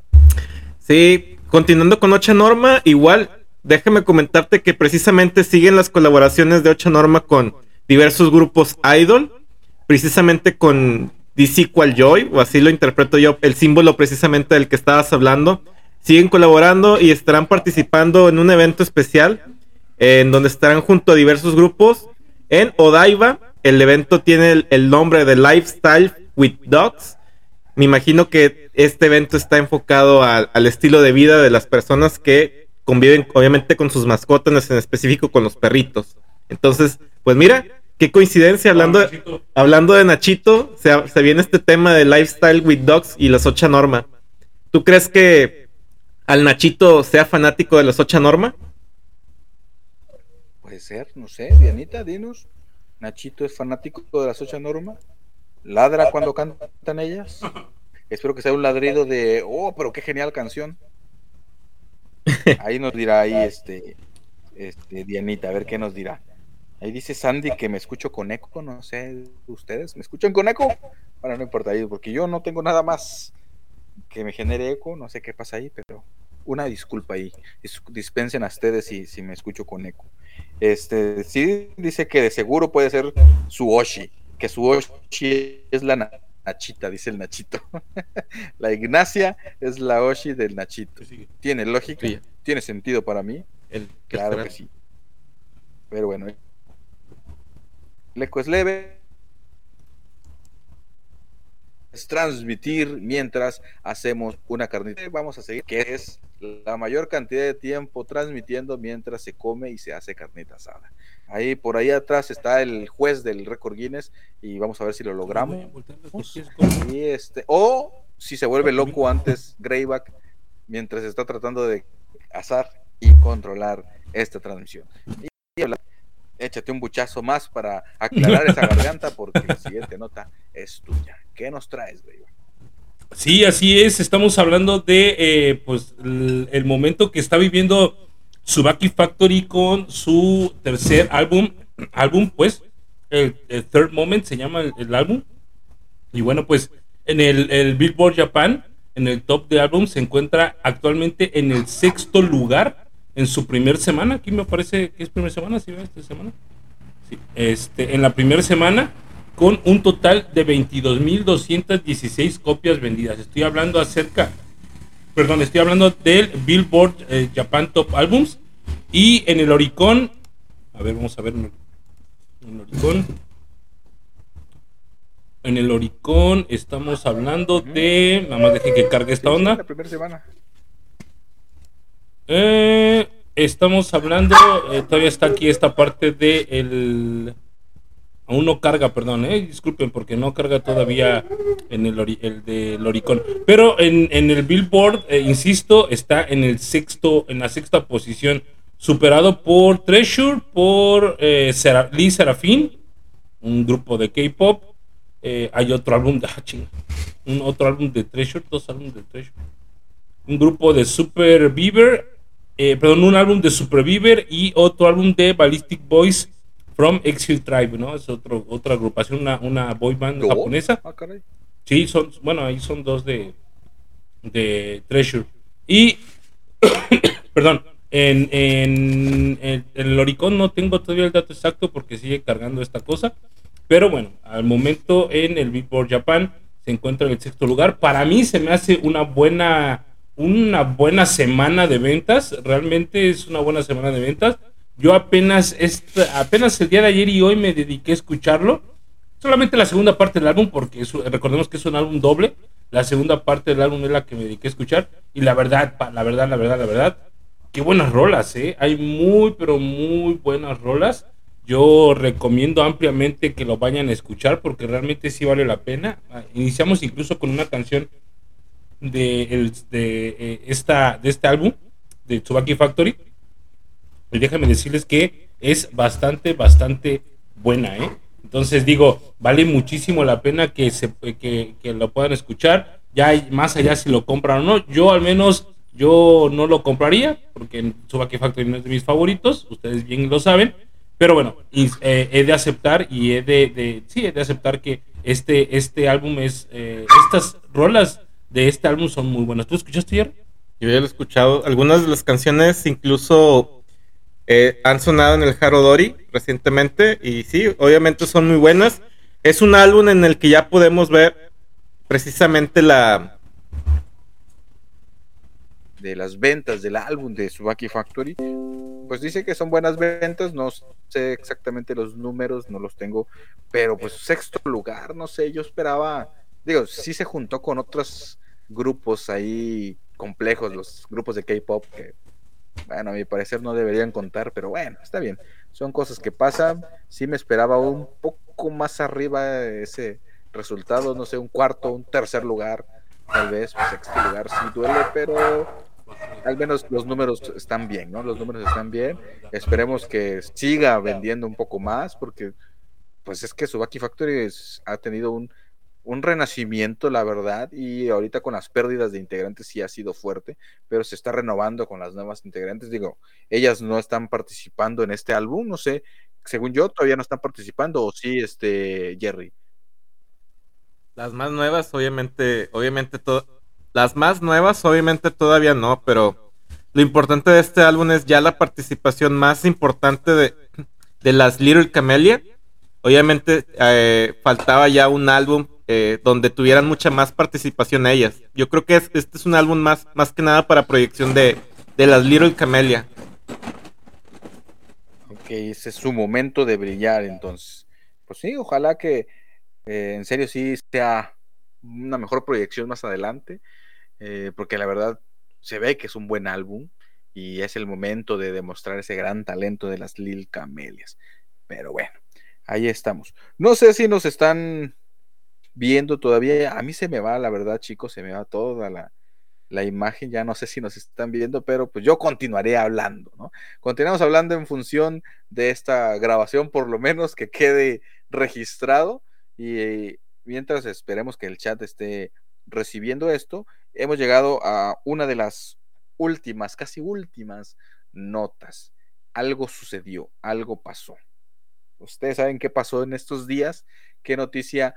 Sí, continuando con Ocha Norma, igual, déjame comentarte que precisamente siguen las colaboraciones de Ocha Norma con diversos grupos idol, precisamente con DC Qual Joy, o así lo interpreto yo, el símbolo precisamente del que estabas hablando. Siguen colaborando y estarán participando en un evento especial en donde estarán junto a diversos grupos en Odaiba. El evento tiene el nombre de Lifestyle with Dogs me imagino que este evento está enfocado al estilo de vida de las personas que conviven obviamente con sus mascotas, en específico con los perritos. Entonces, pues mira, qué coincidencia, hablando, de, hablando de Nachito, se, se, viene este tema de lifestyle with dogs y las ocha norma. ¿Tú crees que al Nachito sea fanático de las ocha norma? Puede ser, no sé, Dianita, dinos. ¿Nachito es fanático de las ocha norma? Ladra cuando cantan ellas. Espero que sea un ladrido de, oh, pero qué genial canción. Ahí nos dirá ahí este, este Dianita, a ver qué nos dirá. Ahí dice Sandy que me escucho con eco, no sé, ¿ustedes me escuchan con eco? Bueno, no importa, porque yo no tengo nada más que me genere eco, no sé qué pasa ahí, pero una disculpa ahí. Dispensen a ustedes si, si me escucho con eco. Este, sí dice que de seguro puede ser su Oshi que su Oshi es la Nachita, dice el Nachito. la Ignacia es la Oshi del Nachito. Tiene lógica, tiene sentido para mí. El, claro que sí. Pero bueno, el eco es leve. Es transmitir mientras hacemos una carnita. Vamos a seguir, que es la mayor cantidad de tiempo transmitiendo mientras se come y se hace carnita asada. Ahí por ahí atrás está el juez del récord Guinness y vamos a ver si lo logramos. Y este, o si se vuelve loco antes Greyback mientras está tratando de asar y controlar esta transmisión. Y échate un buchazo más para aclarar esa garganta porque la siguiente nota es tuya. ¿Qué nos traes, Greyback? Sí, así es. Estamos hablando de eh, pues el, momento que está viviendo Subaki Factory con su tercer álbum, álbum pues, el, Third Moment se llama el, álbum. Y bueno, pues en el, Billboard Japan, en el top de álbum, se encuentra actualmente en el sexto lugar en su primer semana. Aquí me parece que es primera semana, ¿sí? Esta semana. Este, en la primera semana con un total de 22.216 copias vendidas. Estoy hablando acerca, perdón, estoy hablando del Billboard eh, Japan Top Albums y en el Oricon, a ver, vamos a ver en el Oricon. En el Oricon estamos hablando de, nada más dejen que cargue esta onda. La primera semana. Eh, estamos hablando, eh, todavía está aquí esta parte de el Aún no carga, perdón, eh, disculpen, porque no carga todavía en el, el del Oricon. Pero en, el Billboard, eh, insisto, está en el sexto, en la sexta posición, superado por Treasure, por eh, Lee Serafín, un grupo de K-pop. Eh, hay otro álbum de ah, un otro álbum de Treasure, dos álbumes de Treasure. Un grupo de Super Beaver, perdón, un álbum de Super Beaver y otro álbum de Ballistic Boys From Exile Tribe, ¿no? Es otro, otra agrupación, una, una boy band japonesa. Ah, sí, son, bueno, ahí son dos de, de Treasure. Y, perdón, en, en, el Oricon no tengo todavía el dato exacto porque sigue cargando esta cosa. Pero bueno, al momento en el Billboard Japan se encuentra en el sexto lugar. Para mí se me hace una buena, una buena semana de ventas. Realmente es una buena semana de ventas. Yo apenas, apenas el día de ayer y hoy me dediqué a escucharlo. Solamente la segunda parte del álbum, porque recordemos que es un álbum doble. La segunda parte del álbum es la que me dediqué a escuchar. Y la verdad, la verdad, la verdad, la verdad, qué buenas rolas, ¿eh? Hay muy, pero muy buenas rolas. Yo recomiendo ampliamente que lo vayan a escuchar porque realmente sí vale la pena. Ah, iniciamos incluso con una canción de, de, eh, esta, de este álbum, de Tsubaki Factory y déjame decirles que es bastante, bastante buena, ¿eh? Entonces digo, vale muchísimo la pena que, se, que, lo puedan escuchar. Ya más allá si lo compran o no. Yo al menos, yo no lo compraría, porque Subaki Factory no es de mis favoritos, ustedes bien lo saben. Pero bueno, eh, he de aceptar y he de, sí, he de aceptar que este, este álbum es, eh, estas rolas de este álbum son muy buenas. ¿Tú escuchaste ayer? Yo ya lo he escuchado. Algunas de las canciones incluso eh, han sonado en el Harodori recientemente y sí, obviamente son muy buenas. Es un álbum en el que ya podemos ver precisamente la de las ventas del álbum de Subaki Factory. Pues dice que son buenas ventas, no sé exactamente los números, no los tengo, pero pues sexto lugar, no sé, yo esperaba, digo, sí se juntó con otros grupos ahí complejos, los grupos de K-pop que bueno, a mi parecer no deberían contar, pero bueno, está bien. Son cosas que pasan. Sí me esperaba un poco más arriba ese resultado, no sé, un cuarto, un tercer lugar, tal vez, un sexto lugar sí duele, pero al menos los números están bien, ¿no? Los números están bien. Esperemos que siga vendiendo un poco más, porque pues es que Subaki Factory ha tenido un un renacimiento, la verdad, y ahorita con las pérdidas de integrantes sí ha sido fuerte, pero se está renovando con las nuevas integrantes. Digo, ellas no están participando en este álbum, no sé, según yo todavía no están participando, o sí, este, Jerry. Las más nuevas, obviamente, obviamente, las más nuevas, obviamente todavía no, pero lo importante de este álbum es ya la participación más importante de, de las Little Camellia. Obviamente eh, faltaba ya un álbum eh, donde tuvieran mucha más participación ellas. Yo creo que este es un álbum más, más que nada para proyección de, de las Little Camellia. Ok, ese es su momento de brillar entonces. Pues sí, ojalá que eh, en serio sí sea una mejor proyección más adelante, eh, porque la verdad se ve que es un buen álbum y es el momento de demostrar ese gran talento de las Lil Camelias. Pero bueno, ahí estamos. No sé si nos están viendo todavía. A mí se me va, la verdad, chicos, se me va toda la, la imagen. Ya no sé si nos están viendo, pero pues yo continuaré hablando, ¿no? Continuamos hablando en función de esta grabación, por lo menos que quede registrado. Y mientras esperemos que el chat esté recibiendo esto, hemos llegado a una de las últimas, casi últimas notas. Algo sucedió, algo pasó. Ustedes saben qué pasó en estos días, qué noticia,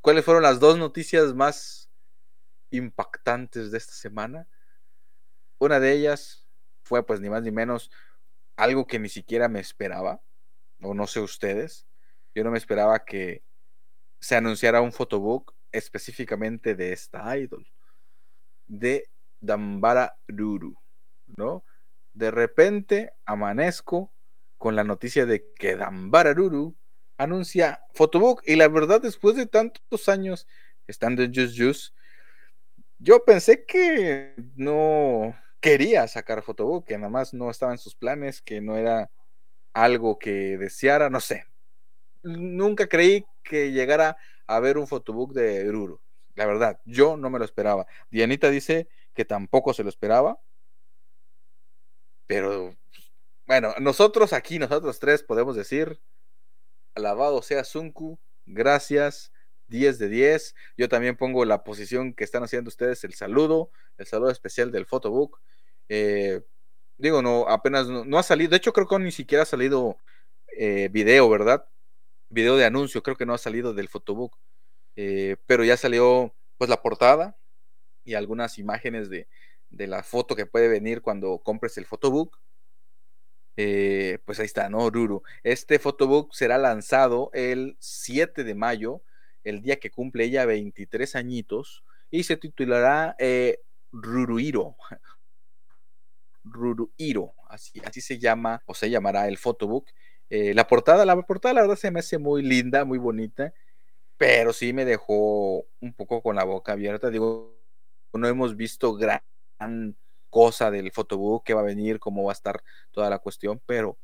cuáles fueron las dos noticias más impactantes de esta semana. Una de ellas fue pues ni más ni menos algo que ni siquiera me esperaba, o no sé ustedes, yo no me esperaba que se anunciara un photobook específicamente de esta idol, de Dambara Ruru, ¿no? De repente amanezco con la noticia de que Dambara Ruru anuncia photobook y la verdad después de tantos años estando en Just Juice, yo pensé que no quería sacar photobook, que nada más no estaba en sus planes, que no era algo que deseara, no sé. Nunca creí que llegara a ver un photobook de Ruru. La verdad, yo no me lo esperaba. Dianita dice que tampoco se lo esperaba. Pero, bueno, nosotros aquí, nosotros tres, podemos decir, alabado sea Sunku, gracias, 10 de 10. Yo también pongo la posición que están haciendo ustedes, el saludo, el saludo especial del photobook. Eh, digo, no, apenas no, ha salido, de hecho creo que ni siquiera ha salido eh, video, ¿verdad? Video de anuncio, creo que no ha salido del photobook, eh, pero ya salió pues la portada y algunas imágenes de, la foto que puede venir cuando compres el photobook. Pues ahí está, ¿no? Ruru. Este photobook será lanzado el 7 de mayo el día que cumple ella 23 añitos, y se titulará eh, Ruruiro. Ruruiro, así, así se llama, o se llamará el photobook. Eh, la portada, la portada la verdad se me hace muy linda, muy bonita, pero sí me dejó un poco con la boca abierta. Digo, no hemos visto gran cosa del photobook que va a venir, cómo va a estar toda la cuestión, pero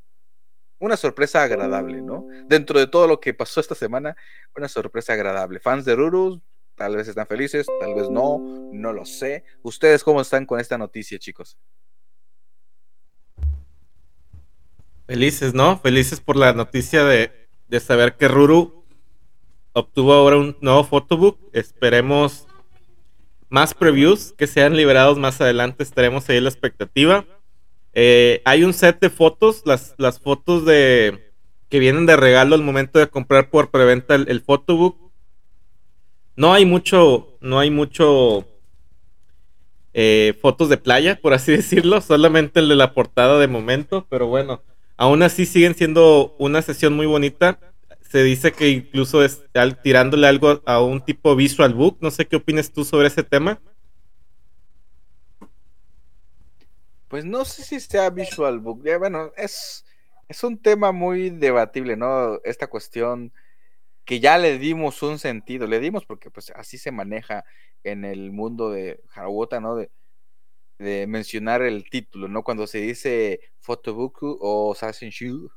una sorpresa agradable, ¿no? Dentro de todo lo que pasó esta semana, una sorpresa agradable. Fans de Ruru, tal vez están felices, tal vez no, no lo sé. ¿Ustedes cómo están con esta noticia, chicos? Felices, ¿no? Felices por la noticia de, de saber que Ruru obtuvo ahora un nuevo photobook. Esperemos más previews que sean liberados más adelante. Estaremos ahí en la expectativa. Eh, hay un set de fotos, las, las fotos de que vienen de regalo al momento de comprar por preventa el, photobook. No hay mucho, no hay mucho eh, fotos de playa, por así decirlo, solamente el de la portada de momento, pero bueno, aún así siguen siendo una sesión muy bonita. Se dice que incluso es tirándole algo a un tipo visual book. No sé qué opinas tú sobre ese tema. Pues no sé si sea Visual Book. bueno, es, es un tema muy debatible, ¿no? Esta cuestión que ya le dimos un sentido, le dimos porque pues así se maneja en el mundo de Harawota, ¿no? De, mencionar el título, ¿no? Cuando se dice Photobook o Shu,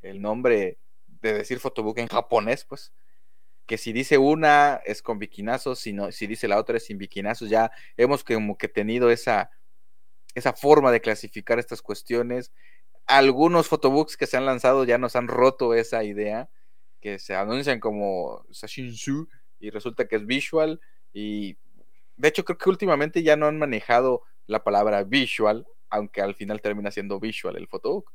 el nombre de decir Photobook en japonés, pues, que si dice una es con biquinazos, si, si dice la otra es sin biquinazos, ya hemos como que tenido esa esa forma de clasificar estas cuestiones. Algunos photobooks que se han lanzado ya nos han roto esa idea, que se anuncian como Sashinshu y resulta que es visual. Y de hecho creo que últimamente ya no han manejado la palabra visual, aunque al final termina siendo visual el photobook.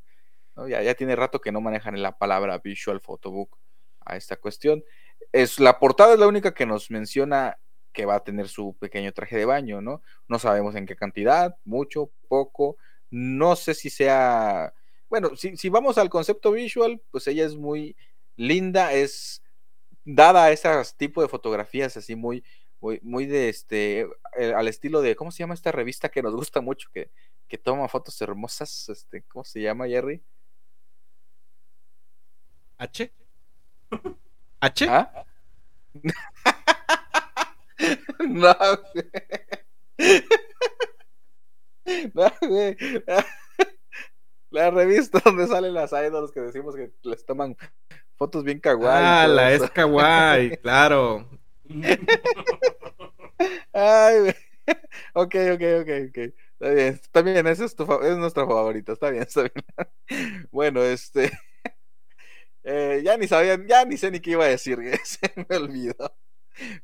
Ya, ya tiene rato que no manejan la palabra visual photobook a esta cuestión. Es, la portada es la única que nos menciona que va a tener su pequeño traje de baño, ¿no? No sabemos en qué cantidad, mucho, poco. No sé si sea. Bueno, si, vamos al concepto visual, pues ella es muy linda, es dada a ese tipo de fotografías así muy, muy, muy de este, eh, al estilo de, ¿cómo se llama esta revista que nos gusta mucho, que, que toma fotos hermosas? Este, ¿Cómo se llama, Jerry? H. ¿H? ¿Ah? no. La revista donde salen las idols que decimos que les toman fotos bien kawaii. Ah, la es kawaii, claro. Ay, güey. Ok, ok, ok, ok. Está bien, está bien, esa es, tu, es nuestra favorita, está bien, está bien. Bueno, este. Eh, ya ni sabían, ya ni sé ni qué iba a decir, se me olvidó.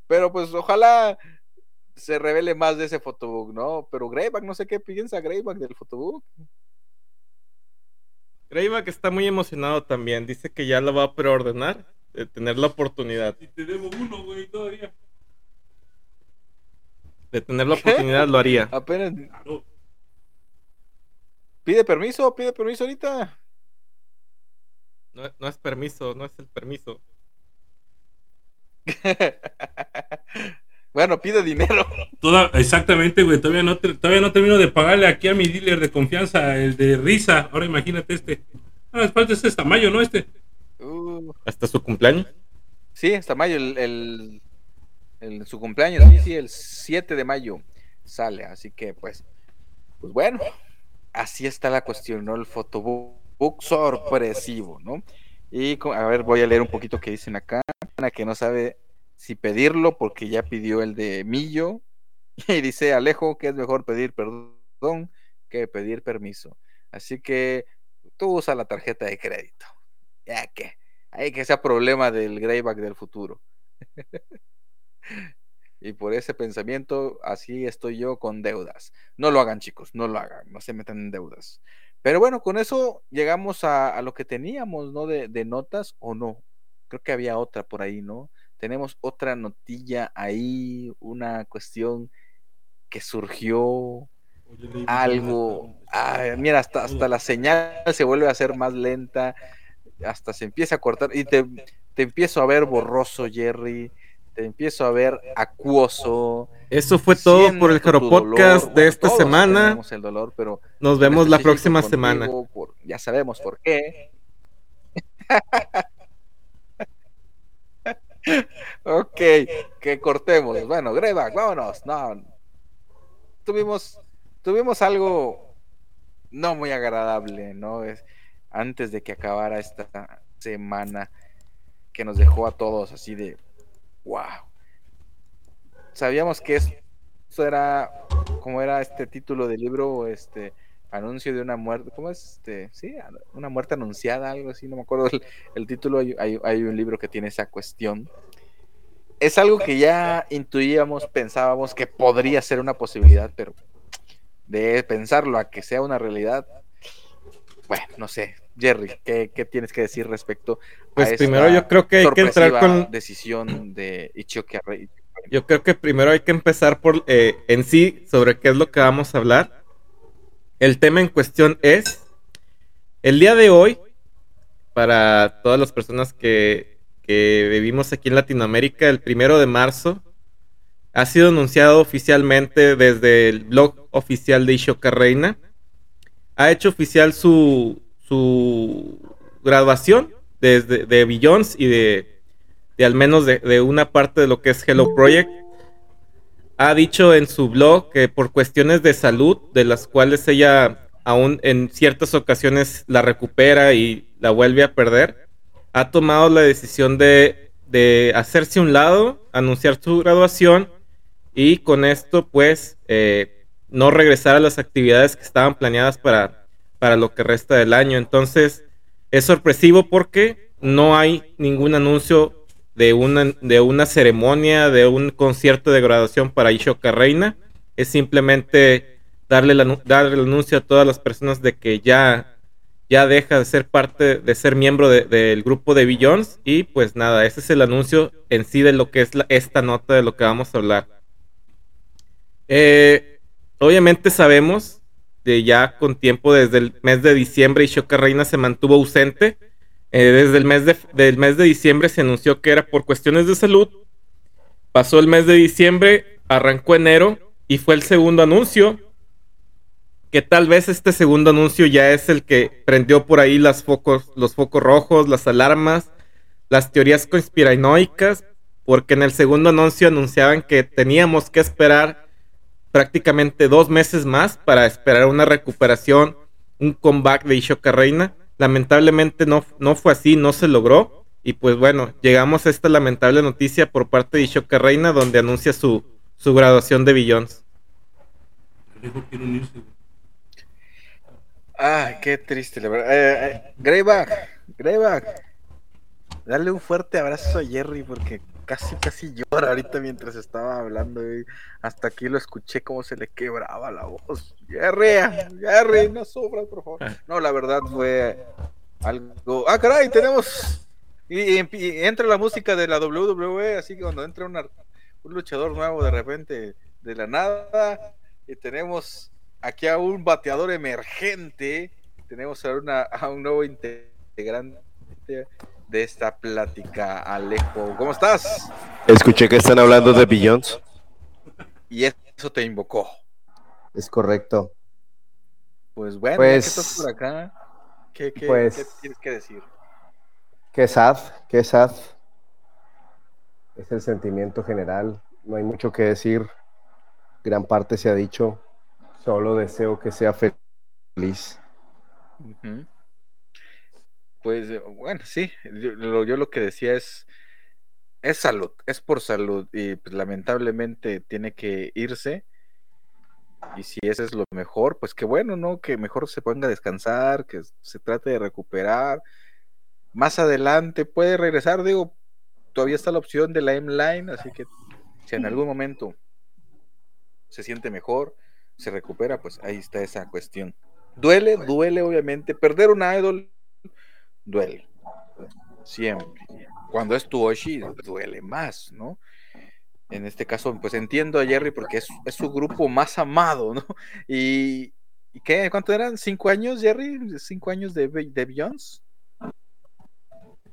Pero pues ojalá se revele más de ese photobook, ¿no? Pero Greyback, no sé qué piensa Greyback del photobook. Greyback está muy emocionado también. Dice que ya lo va a preordenar, de tener la oportunidad. Y te debo uno, güey, todavía. De tener la oportunidad lo haría. Apenas. ¿Pide permiso? ¿Pide permiso ahorita? No, no es permiso, no es el permiso. bueno, pide dinero. Toda, exactamente, güey. Todavía no, todavía no termino de pagarle aquí a mi dealer de confianza, el de risa. Ahora imagínate este. Ah, falta este hasta mayo, ¿no? Este. Uh. ¿Hasta su cumpleaños? Sí, hasta mayo. El, el, su cumpleaños, sí, el 7 de mayo sale. Así que, pues, pues bueno, así está la cuestión, ¿no? El fotobook sorpresivo, ¿no? Y a ver, voy a leer un poquito que dicen acá. Que no sabe si pedirlo porque ya pidió el de Millo. Y dice Alejo que es mejor pedir perdón que pedir permiso. Así que tú usa la tarjeta de crédito. Ya que, hay que sea problema del grayback del futuro. y por ese pensamiento, así estoy yo con deudas. No lo hagan, chicos, no lo hagan, no se metan en deudas. Pero bueno, con eso llegamos a, lo que teníamos, ¿no? De, de, notas o no. Creo que había otra por ahí, ¿no? Tenemos otra notilla ahí, una cuestión que surgió, algo. mira, hasta, hasta la señal se vuelve a hacer más lenta, hasta se empieza a cortar y te, te empiezo a ver borroso, Jerry te empiezo a ver acuoso. Eso fue todo por el Caro Podcast de esta semana. El dolor, pero Nos vemos la próxima semana. ya sabemos por qué. ok, que cortemos. Bueno, Greba, vámonos. No. Tuvimos, tuvimos algo no muy agradable, ¿no? Es, antes de que acabara esta semana que nos dejó a todos así de wow. Sabíamos que eso era, como era este título del libro, este anuncio de una muerte, ¿cómo es? Este, sí, una muerte anunciada, algo así, no me acuerdo el, título, hay, hay, un libro que tiene esa cuestión. Es algo que ya intuíamos, pensábamos que podría ser una posibilidad, pero de pensarlo a que sea una realidad, bueno, no sé, Jerry, ¿qué, tienes que decir respecto pues primero yo creo que hay que entrar con decisión de Yo creo que primero hay que empezar por eh, en sí sobre qué es lo que vamos a hablar. El tema en cuestión es el día de hoy para todas las personas que, que vivimos aquí en Latinoamérica, el primero de marzo ha sido anunciado oficialmente desde el blog oficial de Ishoka Reina. Ha hecho oficial su, su graduación desde de Billions y de, de al menos de, una parte de lo que es Hello Project. Ha dicho en su blog que por cuestiones de salud, de las cuales ella aún en ciertas ocasiones la recupera y la vuelve a perder, ha tomado la decisión de, de hacerse un lado, anunciar su graduación y con esto pues eh, no regresar a las actividades que estaban planeadas para para lo que resta del año. Entonces, es sorpresivo porque no hay ningún anuncio de una, de una ceremonia, de un concierto de graduación para Ishoka Reina. Es simplemente darle, la, darle el anuncio a todas las personas de que ya, ya deja de ser parte, de ser miembro del grupo de Billions. Y pues nada, ese es el anuncio en sí de lo que es esta nota de lo que vamos a hablar. Eh, obviamente sabemos ya con tiempo desde el mes de diciembre y Shoka Reina se mantuvo ausente. Eh, desde el mes de, del mes de diciembre se anunció que era por cuestiones de salud. Pasó el mes de diciembre, arrancó enero y fue el segundo anuncio. Que tal vez este segundo anuncio ya es el que prendió por ahí las focos, los focos rojos, las alarmas, las teorías conspiranoicas, porque en el segundo anuncio anunciaban que teníamos que esperar prácticamente dos meses más para esperar una recuperación, un comeback de Ishoka Reina. Lamentablemente no, no fue así, no se logró. Y pues bueno, llegamos a esta lamentable noticia por parte de Ishoka Reina donde anuncia su, su graduación de Billions. Ay, qué triste, la verdad. Eh, eh, Greyback, dale un fuerte abrazo a Jerry porque casi, casi llora ahorita mientras estaba hablando. Y hasta aquí lo escuché como se le quebraba la voz. Jerry, Jerry, no sufras, por favor. No, la verdad fue algo. Ah, caray, tenemos. Y, entra la música de la WWE, así que cuando entra un luchador nuevo de repente, de la nada, y tenemos aquí a un bateador emergente, tenemos a, una, a un nuevo integrante de esta plática, Alejo. ¿Cómo estás? Escuché que están hablando de Billions. Y eso te invocó. Es correcto. Pues bueno, pues, ¿qué estás por acá? ¿Qué, pues, tienes que decir? Qué sad, qué sad. Es el sentimiento general. No hay mucho que decir. Gran parte se ha dicho. Solo deseo que sea feliz. Pues eh, bueno, sí, yo lo, que decía es, es salud, es por salud y pues, lamentablemente tiene que irse. Y si ese es lo mejor, pues qué bueno, ¿no? Que mejor se ponga a descansar, que se trate de recuperar. Más adelante puede regresar, digo, todavía está la opción de la M-Line, así que si en algún momento se siente mejor, se recupera, pues ahí está esa cuestión. Duele, duele obviamente. Perder un idol duele. Siempre. Cuando es tu Oshi, duele más, ¿no? En este caso, pues entiendo a Jerry porque es, su grupo más amado, ¿no? Y, qué? ¿Cuánto eran? ¿Cinco años, Jerry? ¿Cinco años de, de Beyoncé?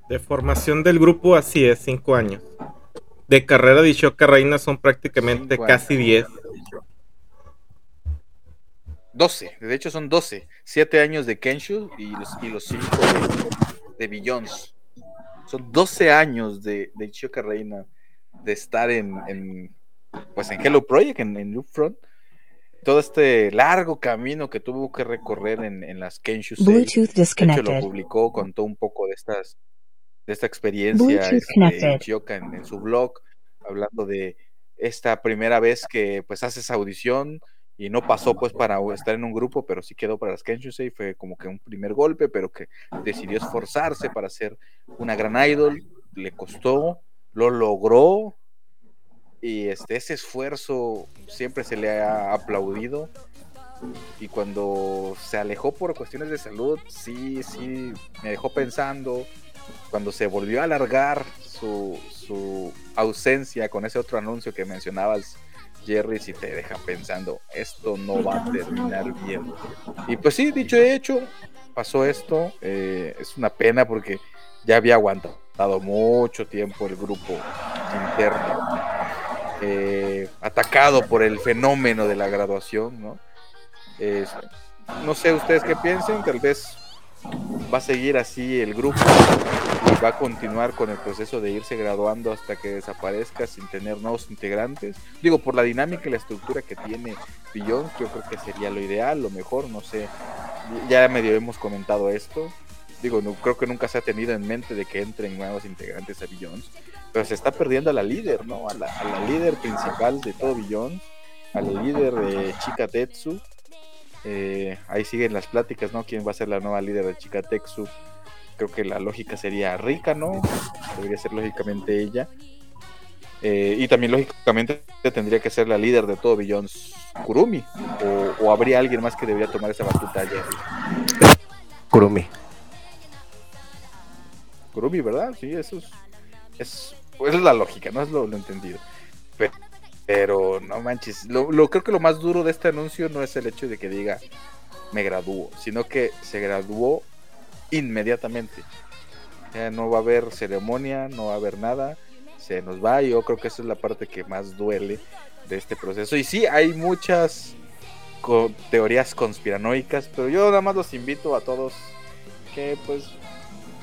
De formación del grupo, así es, cinco años. De carrera de Ishoka Reina son prácticamente casi diez. 12, de hecho son 12. Siete años de Kenshu y los, y los 5 de, Billions. Son 12 años de, de Ichioka Reina de estar en, pues en Hello Project, en, en Front. Todo este largo camino que tuvo que recorrer en, las Kenshu Bluetooth disconnected. De hecho, lo publicó, contó un poco de estas de esta experiencia este, en, en su blog, hablando de esta primera vez que pues hace esa audición, y no pasó pues para estar en un grupo, pero sí quedó para las y fue como que un primer golpe, pero que decidió esforzarse para ser una gran idol, le costó, lo logró y este ese esfuerzo siempre se le ha aplaudido y cuando se alejó por cuestiones de salud, sí, sí, me dejó pensando, cuando se volvió a alargar su, su ausencia con ese otro anuncio que mencionabas Jerry si te deja pensando, esto no va a terminar bien. Y pues sí, dicho y hecho, pasó esto. Eh, es una pena porque ya había aguantado mucho tiempo el grupo interno, eh, atacado por el fenómeno de la graduación, ¿no? no sé ustedes qué piensen, tal vez va a seguir así el grupo y va a continuar con el proceso de irse graduando hasta que desaparezca sin tener nuevos integrantes. Digo, por la dinámica y la estructura que tiene Billón, yo creo que sería lo ideal, lo mejor, no sé. Ya medio hemos comentado esto. Digo, no, creo que nunca se ha tenido en mente de que entren nuevos integrantes a Billón, pero se está perdiendo a la líder, ¿no? A la, líder principal de todo Billón, a la líder de Chika Tetsu eh, ahí siguen las pláticas, ¿no? ¿Quién va a ser la nueva líder de Chica Texu? Creo que la lógica sería Rika, ¿no? Debería ser lógicamente ella. Eh, y también lógicamente tendría que ser la líder de todo Billions Kurumi. O, habría alguien más que debería tomar esa batuta allá. Kurumi. Kurumi, ¿verdad? Sí, eso es, es, pues es la lógica, no es lo, lo entendido. Pero, pero no manches, lo, creo que lo más duro de este anuncio no es el hecho de que diga me graduó, sino que se graduó inmediatamente. Ya no va a haber ceremonia, no va a haber nada, se nos va. Yo creo que esa es la parte que más duele de este proceso. Y sí, hay muchas teorías conspiranoicas, pero yo nada más los invito a todos que pues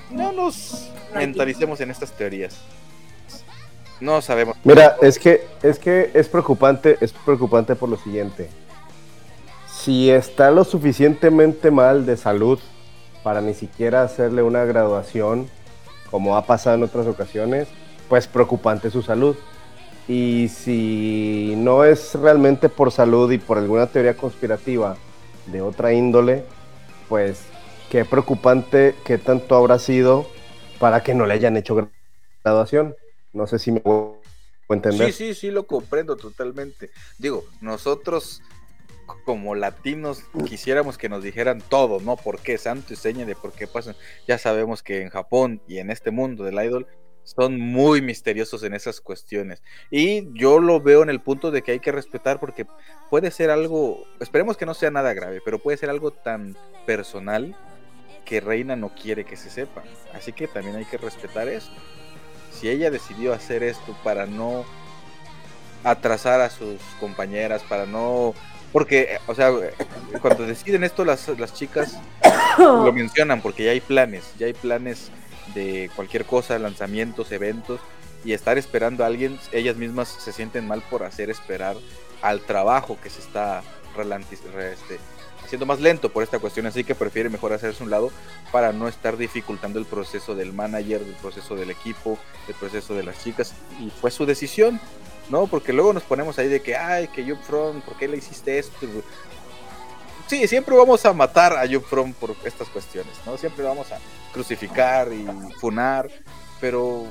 no nos mentalicemos en estas teorías. No sabemos. Mira, es que es que es preocupante, es preocupante por lo siguiente. Si está lo suficientemente mal de salud para ni siquiera hacerle una graduación, como ha pasado en otras ocasiones, pues preocupante su salud. Y si no es realmente por salud y por alguna teoría conspirativa de otra índole, pues qué preocupante qué tanto habrá sido para que no le hayan hecho graduación. No sé si me puedo entender. Sí, sí, sí, lo comprendo totalmente. Digo, nosotros como latinos quisiéramos que nos dijeran todo, ¿no? ¿Por qué? Santo y seña de por qué pasan. Ya sabemos que en Japón y en este mundo del idol son muy misteriosos en esas cuestiones. Y yo lo veo en el punto de que hay que respetar porque puede ser algo, esperemos que no sea nada grave, pero puede ser algo tan personal que Reina no quiere que se sepa. Así que también hay que respetar eso. Si ella decidió hacer esto para no atrasar a sus compañeras, para no... Porque, o sea, cuando deciden esto las, las chicas lo mencionan porque ya hay planes, ya hay planes de cualquier cosa, lanzamientos, eventos, y estar esperando a alguien, ellas mismas se sienten mal por hacer esperar al trabajo que se está este, haciendo más lento por esta cuestión, así que prefiere mejor hacerse un lado para no estar dificultando el proceso del manager, el proceso del equipo, el proceso de las chicas, y fue su decisión, ¿no? Porque luego nos ponemos ahí de que, ay, que yo Front, ¿por qué le hiciste esto? Sí, siempre vamos a matar a From por estas cuestiones, ¿no? Siempre vamos a crucificar y funar, pero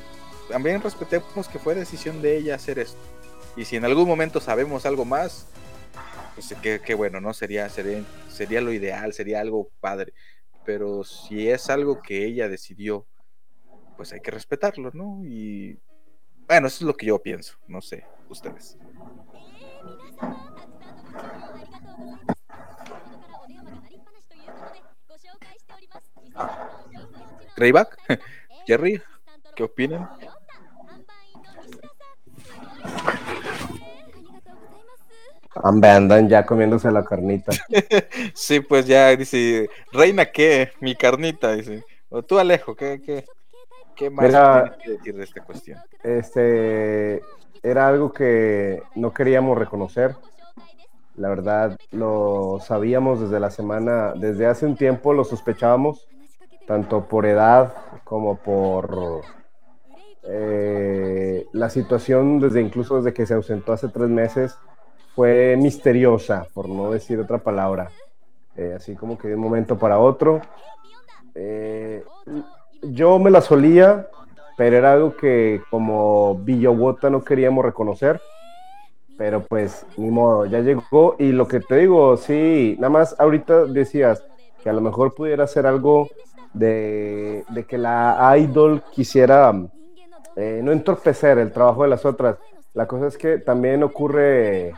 también respetemos que fue decisión de ella hacer esto. Y si en algún momento sabemos algo más, pues qué, bueno, ¿no? Sería, sería, sería lo ideal, sería algo padre. Pero si es algo que ella decidió, pues hay que respetarlo, ¿no? Y bueno, eso es lo que yo pienso, no sé, ustedes. Greyback, Jerry, ¿qué opinan? Andan ya comiéndose la carnita. sí, pues ya dice, Reina, ¿qué? Mi carnita, dice. O tú, Alejo, ¿qué, qué, qué más Mira, decir de esta cuestión? Este, era algo que no queríamos reconocer. La verdad, lo sabíamos desde la semana, desde hace un tiempo lo sospechábamos, tanto por edad como por eh, la situación, desde incluso desde que se ausentó hace tres meses, fue misteriosa, por no decir otra palabra. Eh, así como que de un momento para otro. Eh, yo me la solía, pero era algo que como Villawota no queríamos reconocer. Pero pues, ni modo, ya llegó. Y lo que te digo, sí, nada más ahorita decías que a lo mejor pudiera ser algo de, que la idol quisiera eh, no entorpecer el trabajo de las otras. La cosa es que también ocurre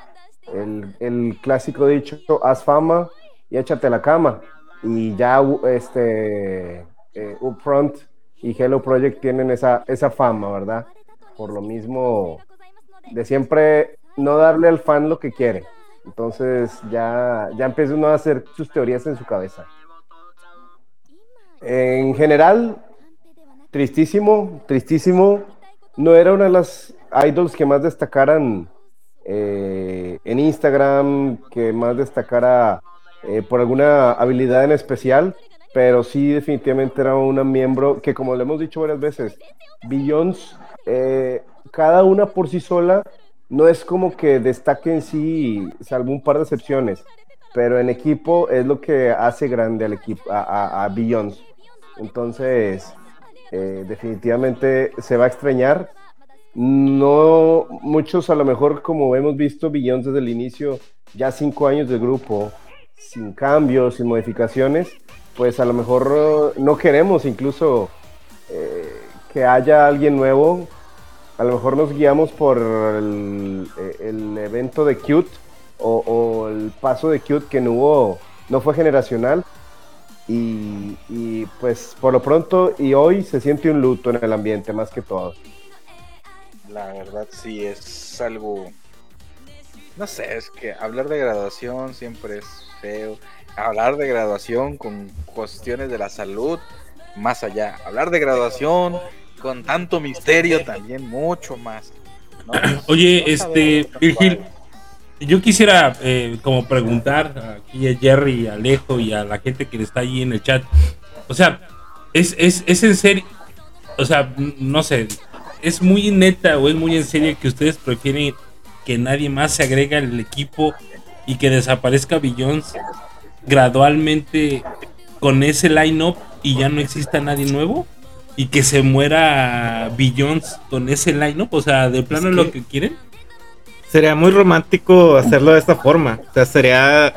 el, clásico dicho, haz fama y échate la cama. Y ya este, eh, Upfront y Hello Project tienen esa, esa fama, ¿verdad? Por lo mismo de siempre no darle al fan lo que quiere. Entonces ya, ya empieza uno a hacer sus teorías en su cabeza. En general, tristísimo, tristísimo. No era una de las idols que más destacaran eh, en Instagram, que más destacara eh, por alguna habilidad en especial, pero sí definitivamente era una miembro que como le hemos dicho varias veces, Billions, eh, cada una por sí sola no es como que destaque en sí, salvo un par de excepciones, pero en equipo es lo que hace grande al equipo, a, a, Billions. Entonces, definitivamente se va a extrañar no muchos a lo mejor como hemos visto Billions desde el inicio, ya cinco años de grupo, sin cambios, sin modificaciones, pues a lo mejor no queremos incluso eh, que haya alguien nuevo. A lo mejor nos guiamos por el, evento de Cute o, el paso de Cute que no hubo, no fue generacional. Y, y pues por lo pronto y hoy se siente un luto en el ambiente más que todo la verdad sí es algo... No sé, es que hablar de graduación siempre es feo. Hablar de graduación con cuestiones de la salud, más allá. Hablar de graduación con tanto misterio también mucho más. Oye, este, Virgil, yo quisiera eh, como preguntar aquí a Jerry, a Alejo y a la gente que está ahí en el chat. O sea, es, es, es en serio, o sea, no sé, es muy neta o es muy en serio que ustedes prefieren que nadie más se agregue al equipo y que desaparezca Billions gradualmente con ese line-up y ya no exista nadie nuevo y que se muera Billions con ese line-up, o sea, de plano es lo que quieren. Sería muy romántico hacerlo de esta forma, o sea, sería,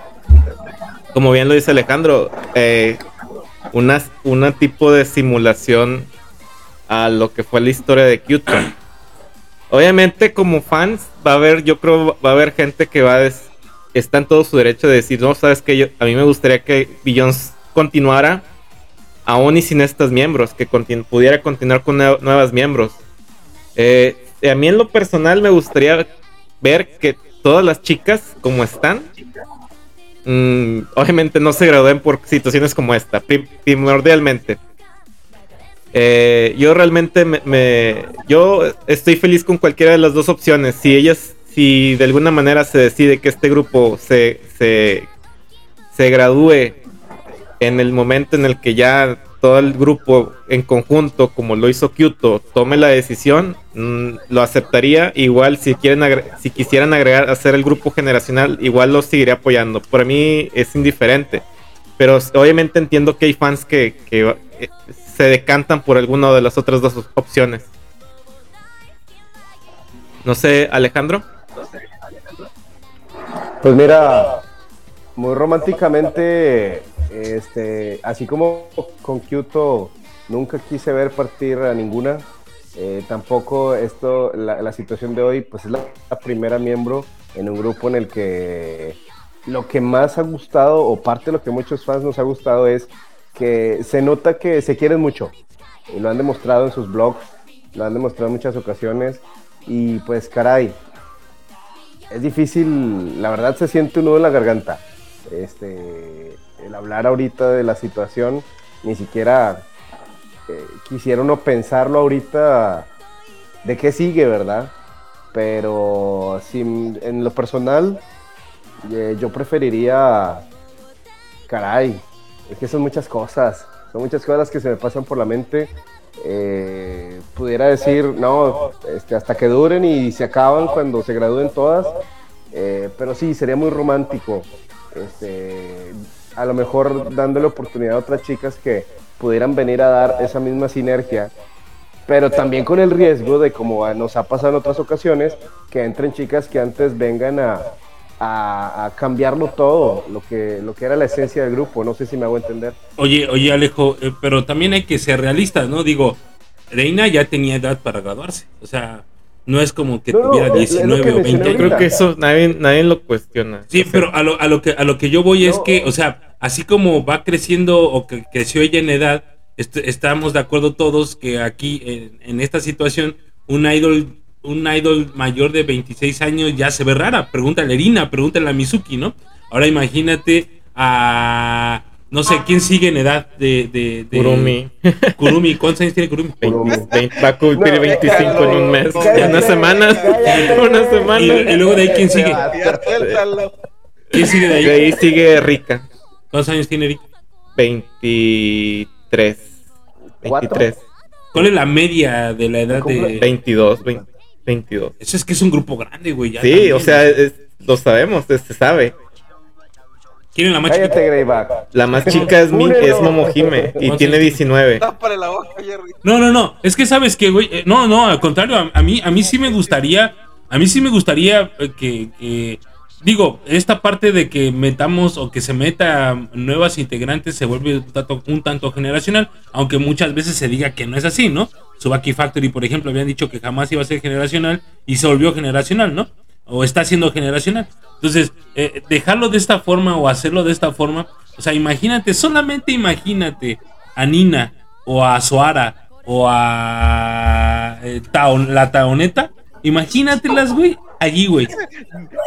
como bien lo dice Alejandro, eh, una, una tipo de simulación a lo que fue la historia de Qton. Obviamente, como fans, va a haber, yo creo, va a haber gente que va a está en todo su derecho de decir, no, sabes que a mí me gustaría que Billions continuara, aún y sin estos miembros, que pudiera continuar con nuevas miembros. Eh, a mí en lo personal me gustaría ver que todas las chicas, como están, mm, obviamente no se gradúen por situaciones como esta, primordialmente. Eh, yo realmente me, Yo estoy feliz con cualquiera de las dos opciones. Si ellas. Si de alguna manera se decide que este grupo se, se, se gradúe en el momento en el que ya todo el grupo en conjunto, como lo hizo Kyoto, tome la decisión, mm, lo aceptaría. Igual si quieren si quisieran agregar hacer el grupo generacional, igual lo seguiré apoyando. Para mí es indiferente. Pero obviamente entiendo que hay fans que, que eh, se decantan por alguna de las otras dos opciones. No sé, Alejandro. Pues mira, muy románticamente, este, así como con Kyoto nunca quise ver partir a ninguna, eh, tampoco esto, la, situación de hoy, pues es la, primera miembro en un grupo en el que lo que más ha gustado, o parte de lo que muchos fans nos ha gustado, es que se nota que se quieren mucho. Y lo han demostrado en sus blogs, lo han demostrado en muchas ocasiones. Y pues, caray, es difícil, la verdad se siente un nudo en la garganta. Este, el hablar ahorita de la situación, ni siquiera eh, quisiera uno pensarlo ahorita de qué sigue, ¿verdad? Pero en lo personal, eh, yo preferiría, caray, es que son muchas cosas, son muchas cosas que se me pasan por la mente. Eh, pudiera decir, no, este, hasta que duren y se acaban cuando se gradúen todas. Eh, pero sí, sería muy romántico. Este, a lo mejor dándole oportunidad a otras chicas que pudieran venir a dar esa misma sinergia. Pero también con el riesgo de, como nos ha pasado en otras ocasiones, que entren chicas que antes vengan a, a, cambiarlo todo, lo que, lo que era la esencia del grupo. No sé si me hago entender. Oye, oye, Alejo, eh, pero también hay que ser realistas, ¿no? Digo, Reina ya tenía edad para graduarse. O sea, no es como que tuviera 19 o 20 años. Creo que eso nadie, nadie lo cuestiona. Sí, pero a lo, a lo, que, a lo que yo voy es que, o sea, así como va creciendo o que creció ella en edad, estamos de acuerdo todos que aquí, en, en esta situación, un idol un idol mayor de 26 años ya se ve rara. Pregúntale a Irina, pregúntale a Mizuki, ¿no? Ahora imagínate a. No sé, ¿quién sigue en edad de. de, Kurumi. Kurumi, ¿cuántos años tiene Kurumi? va a cumplir 25 en un mes. En una semana. una semana. Y, luego de ahí, ¿quién sigue? ¿Quién sigue de ahí? De ahí sigue Rika. ¿Cuántos años tiene Rika? 23. 23. ¿Cuál es la media de la edad de.? 22, 20. 22. Eso es que es un grupo grande, güey. sí, o sea, lo sabemos, se sabe. ¿Quién es la más chica? La más chica es, mi, es Momojime y tiene 19. No, no, no. Es que sabes que, güey. Eh, no, no, al contrario. A, mí, a mí sí me gustaría. A mí sí me gustaría eh, que, digo, esta parte de que metamos o que se meta nuevas integrantes se vuelve un tanto generacional, aunque muchas veces se diga que no es así, ¿no? Subaki Factory, por ejemplo, habían dicho que jamás iba a ser generacional y se volvió generacional, ¿no? O está siendo generacional. Entonces, eh, dejarlo de esta forma o hacerlo de esta forma, o sea, imagínate, solamente imagínate a Nina o a Soara o a eh, la Taoneta, imagínatelas, güey, allí, güey.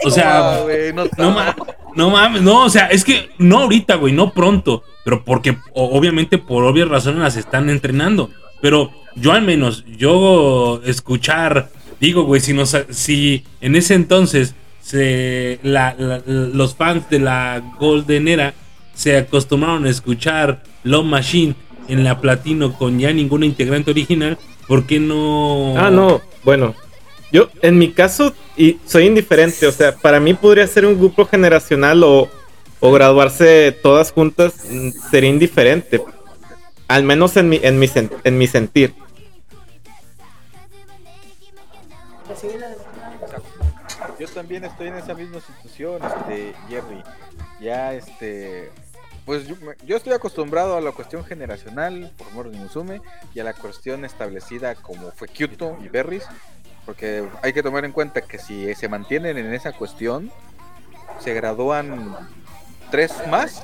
O sea, no, no, mames, no, o sea, es que no ahorita, güey, no pronto, pero porque obviamente por obvias razones las están entrenando. Pero yo al menos, yo escuchar, digo, güey, si, nos, si en ese entonces se, los fans de la Golden Era se acostumbraron a escuchar Love Machine en la platino con ya ninguna integrante original, ¿por qué no? Ah, no, bueno, yo en mi caso y soy indiferente, o sea, para mí podría ser un grupo generacional o, graduarse todas juntas, mm, sería indiferente, al menos en mi, en mi, en mi sentir. Yo también estoy en esa misma situación, este, Jerry. Ya, este, pues yo, estoy acostumbrado a la cuestión generacional, por amor de Musume, y a la cuestión establecida como fue Kyoto y Berries, porque hay que tomar en cuenta que si se mantienen en esa cuestión, se gradúan tres más,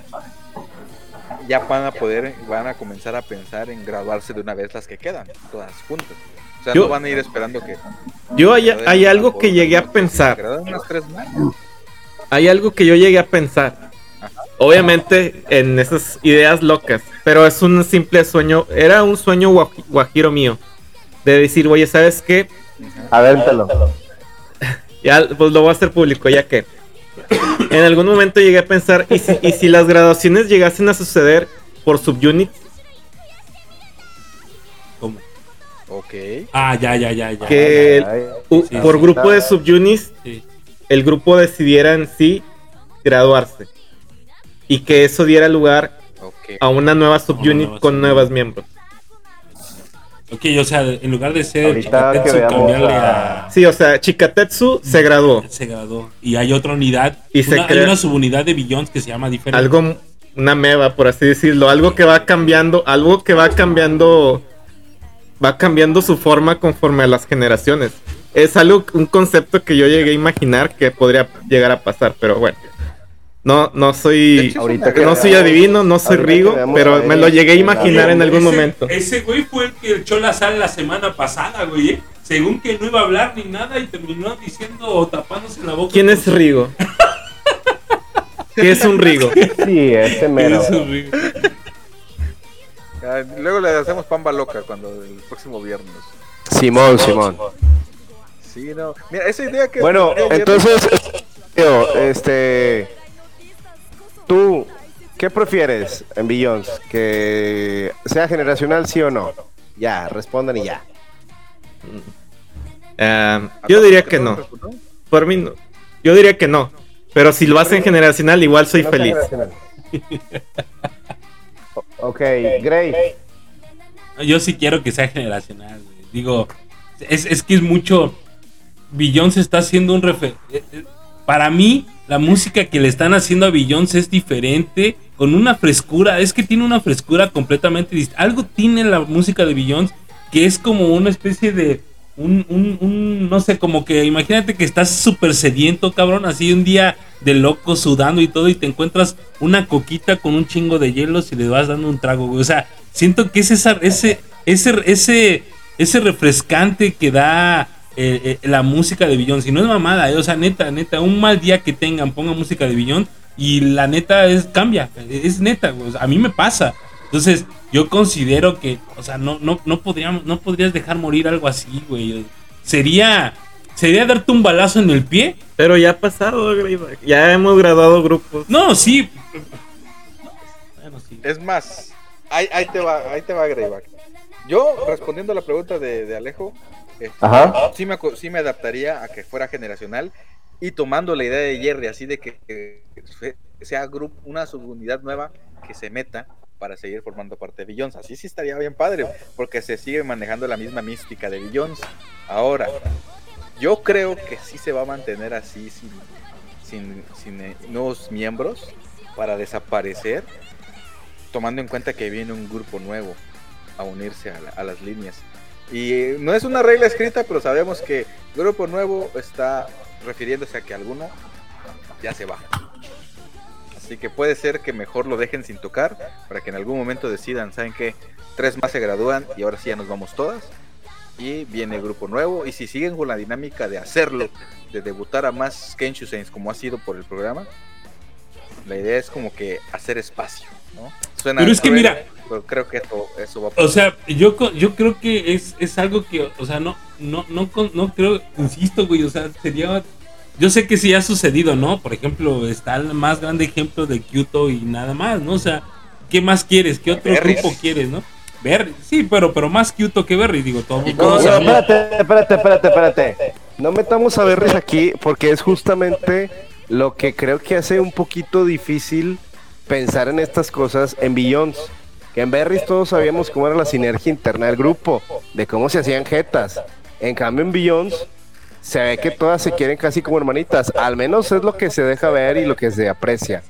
ya van a poder, van a comenzar a pensar en graduarse de una vez las que quedan, todas juntas. O sea, no van a ir esperando que... Yo hay, hay algo que llegué a pensar. Hay algo que yo llegué a pensar Obviamente en esas ideas locas, pero es un simple sueño, era un sueño guajiro mío, de decir, oye, ¿sabes qué? Avéntalo. ya, pues lo voy a hacer público, ya que en algún momento llegué a pensar, ¿y si, y si las graduaciones llegasen a suceder por subunits? ¿Cómo? Ok. Ah, ya, ya, ya, ya. Que por grupo de subunits, el grupo decidiera en sí graduarse y que eso diera lugar a una nueva subunit con nuevos miembros. Ok, o sea, en lugar de ser Chikatetsu, cambiarle a... Sí, o sea, Chikatetsu se graduó. Se graduó. Y hay otra unidad. Y se crea... Hay una subunidad de Billions que se llama diferente. Algo, una meva, por así decirlo. Algo que va cambiando, algo que va cambiando... Va cambiando su forma conforme a las generaciones. Es algo, un concepto que yo llegué a imaginar que podría llegar a pasar, pero bueno. No, no soy. no soy adivino, no soy Rigo, pero me lo llegué a imaginar en algún momento. Ese güey fue el que echó la sal la semana pasada, güey. ¿eh? Según que no iba a hablar ni nada y terminó diciendo o tapándose la boca. ¿Quién es Rigo? ¿Qué es un Rigo? Sí, ese mero. Es un Rigo? luego le hacemos pamba loca cuando el próximo viernes. Simón, Simón. Sí, no. Mira, esa idea que. Bueno, entonces, este ¿Tú qué prefieres en Billions? ¿Que sea generacional, sí o no? Ya, respondan y ya. Em, yo diría que no. Por mí no. Yo diría que no. Pero si lo hacen generacional, igual soy feliz. ok, Gray. Yo sí quiero que sea generacional. Digo, es, es que es mucho. Billions está haciendo un refer... Eh, eh, para mí, la música que le están haciendo a Beyoncé es diferente, con una frescura, es que tiene una frescura completamente distinta. Algo tiene la música de Beyoncé que es como una especie de un, un, un, no sé, como que imagínate que estás súper sediento, cabrón, así un día de loco sudando y todo y te encuentras una coquita con un chingo de hielos y le vas dando un trago, O sea, siento que es esa, ese, ese, ese, ese refrescante que da eh, eh, la música de Billón. Si no es mamada, eh, o sea, neta, neta, un mal día que tengan, ponga música de Billón y la neta es cambia, es neta, a mí me pasa. Entonces, yo considero que, o sea, no, no, no, podríamos, no podrías dejar morir algo así, güey. Sería, sería darte un balazo en el pie. Pero ya ha pasado, Ya hemos graduado grupos. No, sí. Es más, ahí, te va, ahí te va, Greyback. Yo, respondiendo a la pregunta de Alejo, este, sí, me, sí me adaptaría a que fuera generacional y tomando la idea de Jerry, así de que, sea grupo, una subunidad nueva que se meta para seguir formando parte de Billions. Así sí estaría bien padre, porque se sigue manejando la misma mística de Billions. Ahora, yo creo que sí se va a mantener así sin, sin, sin eh, nuevos miembros para desaparecer, tomando en cuenta que viene un grupo nuevo a unirse a las líneas. Y no es una regla escrita, pero sabemos que Grupo Nuevo está refiriéndose a que alguno ya se va. Así que puede ser que mejor lo dejen sin tocar para que en algún momento decidan, ¿saben qué? Tres más se gradúan y ahora sí ya nos vamos todas. Y viene el grupo nuevo. Y si siguen con la dinámica de hacerlo, de debutar a más Kenshu Saints como ha sido por el programa, la idea es como que hacer espacio, ¿no? Suena Pero es que mira, pero creo que eso, va a pasar. O sea, yo, yo creo que es, es algo que, o sea, no, no, no, no creo, insisto, güey, o sea, sería yo sé que sí ha sucedido, ¿no? Por ejemplo, está el más grande ejemplo de Kyoto y nada más, ¿no? O sea, ¿qué más quieres? ¿Qué otro grupo quieres, no? Berry, sí, pero, pero más Kyoto que Berry, digo, todo. No, espérate, espérate, espérate, espérate. No metamos a Berry aquí porque es justamente lo que creo que hace un poquito difícil pensar en estas cosas en Billions. En Berry todos sabíamos cómo era la sinergia interna del grupo, de cómo se hacían jetas. En cambio en Billions se ve que todas se quieren casi como hermanitas. Al menos es lo que se deja ver y lo que se aprecia.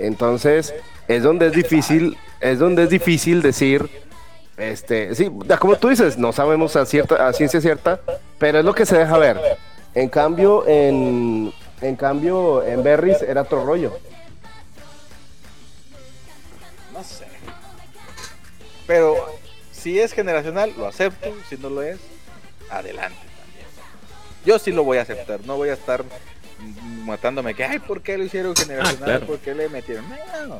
Entonces, es donde es difícil, es donde es difícil decir, este, sí, como tú dices, no sabemos a, cierta, a ciencia cierta, pero es lo que se deja ver. En cambio, en, en cambio, en Berries era otro rollo. No sé. Pero si es generacional, lo acepto. Si no lo es, adelante. Yo sí lo voy a aceptar, no voy a estar matándome que, ay, ¿por qué lo hicieron generacional? Ah, ¿Por qué le metieron? No.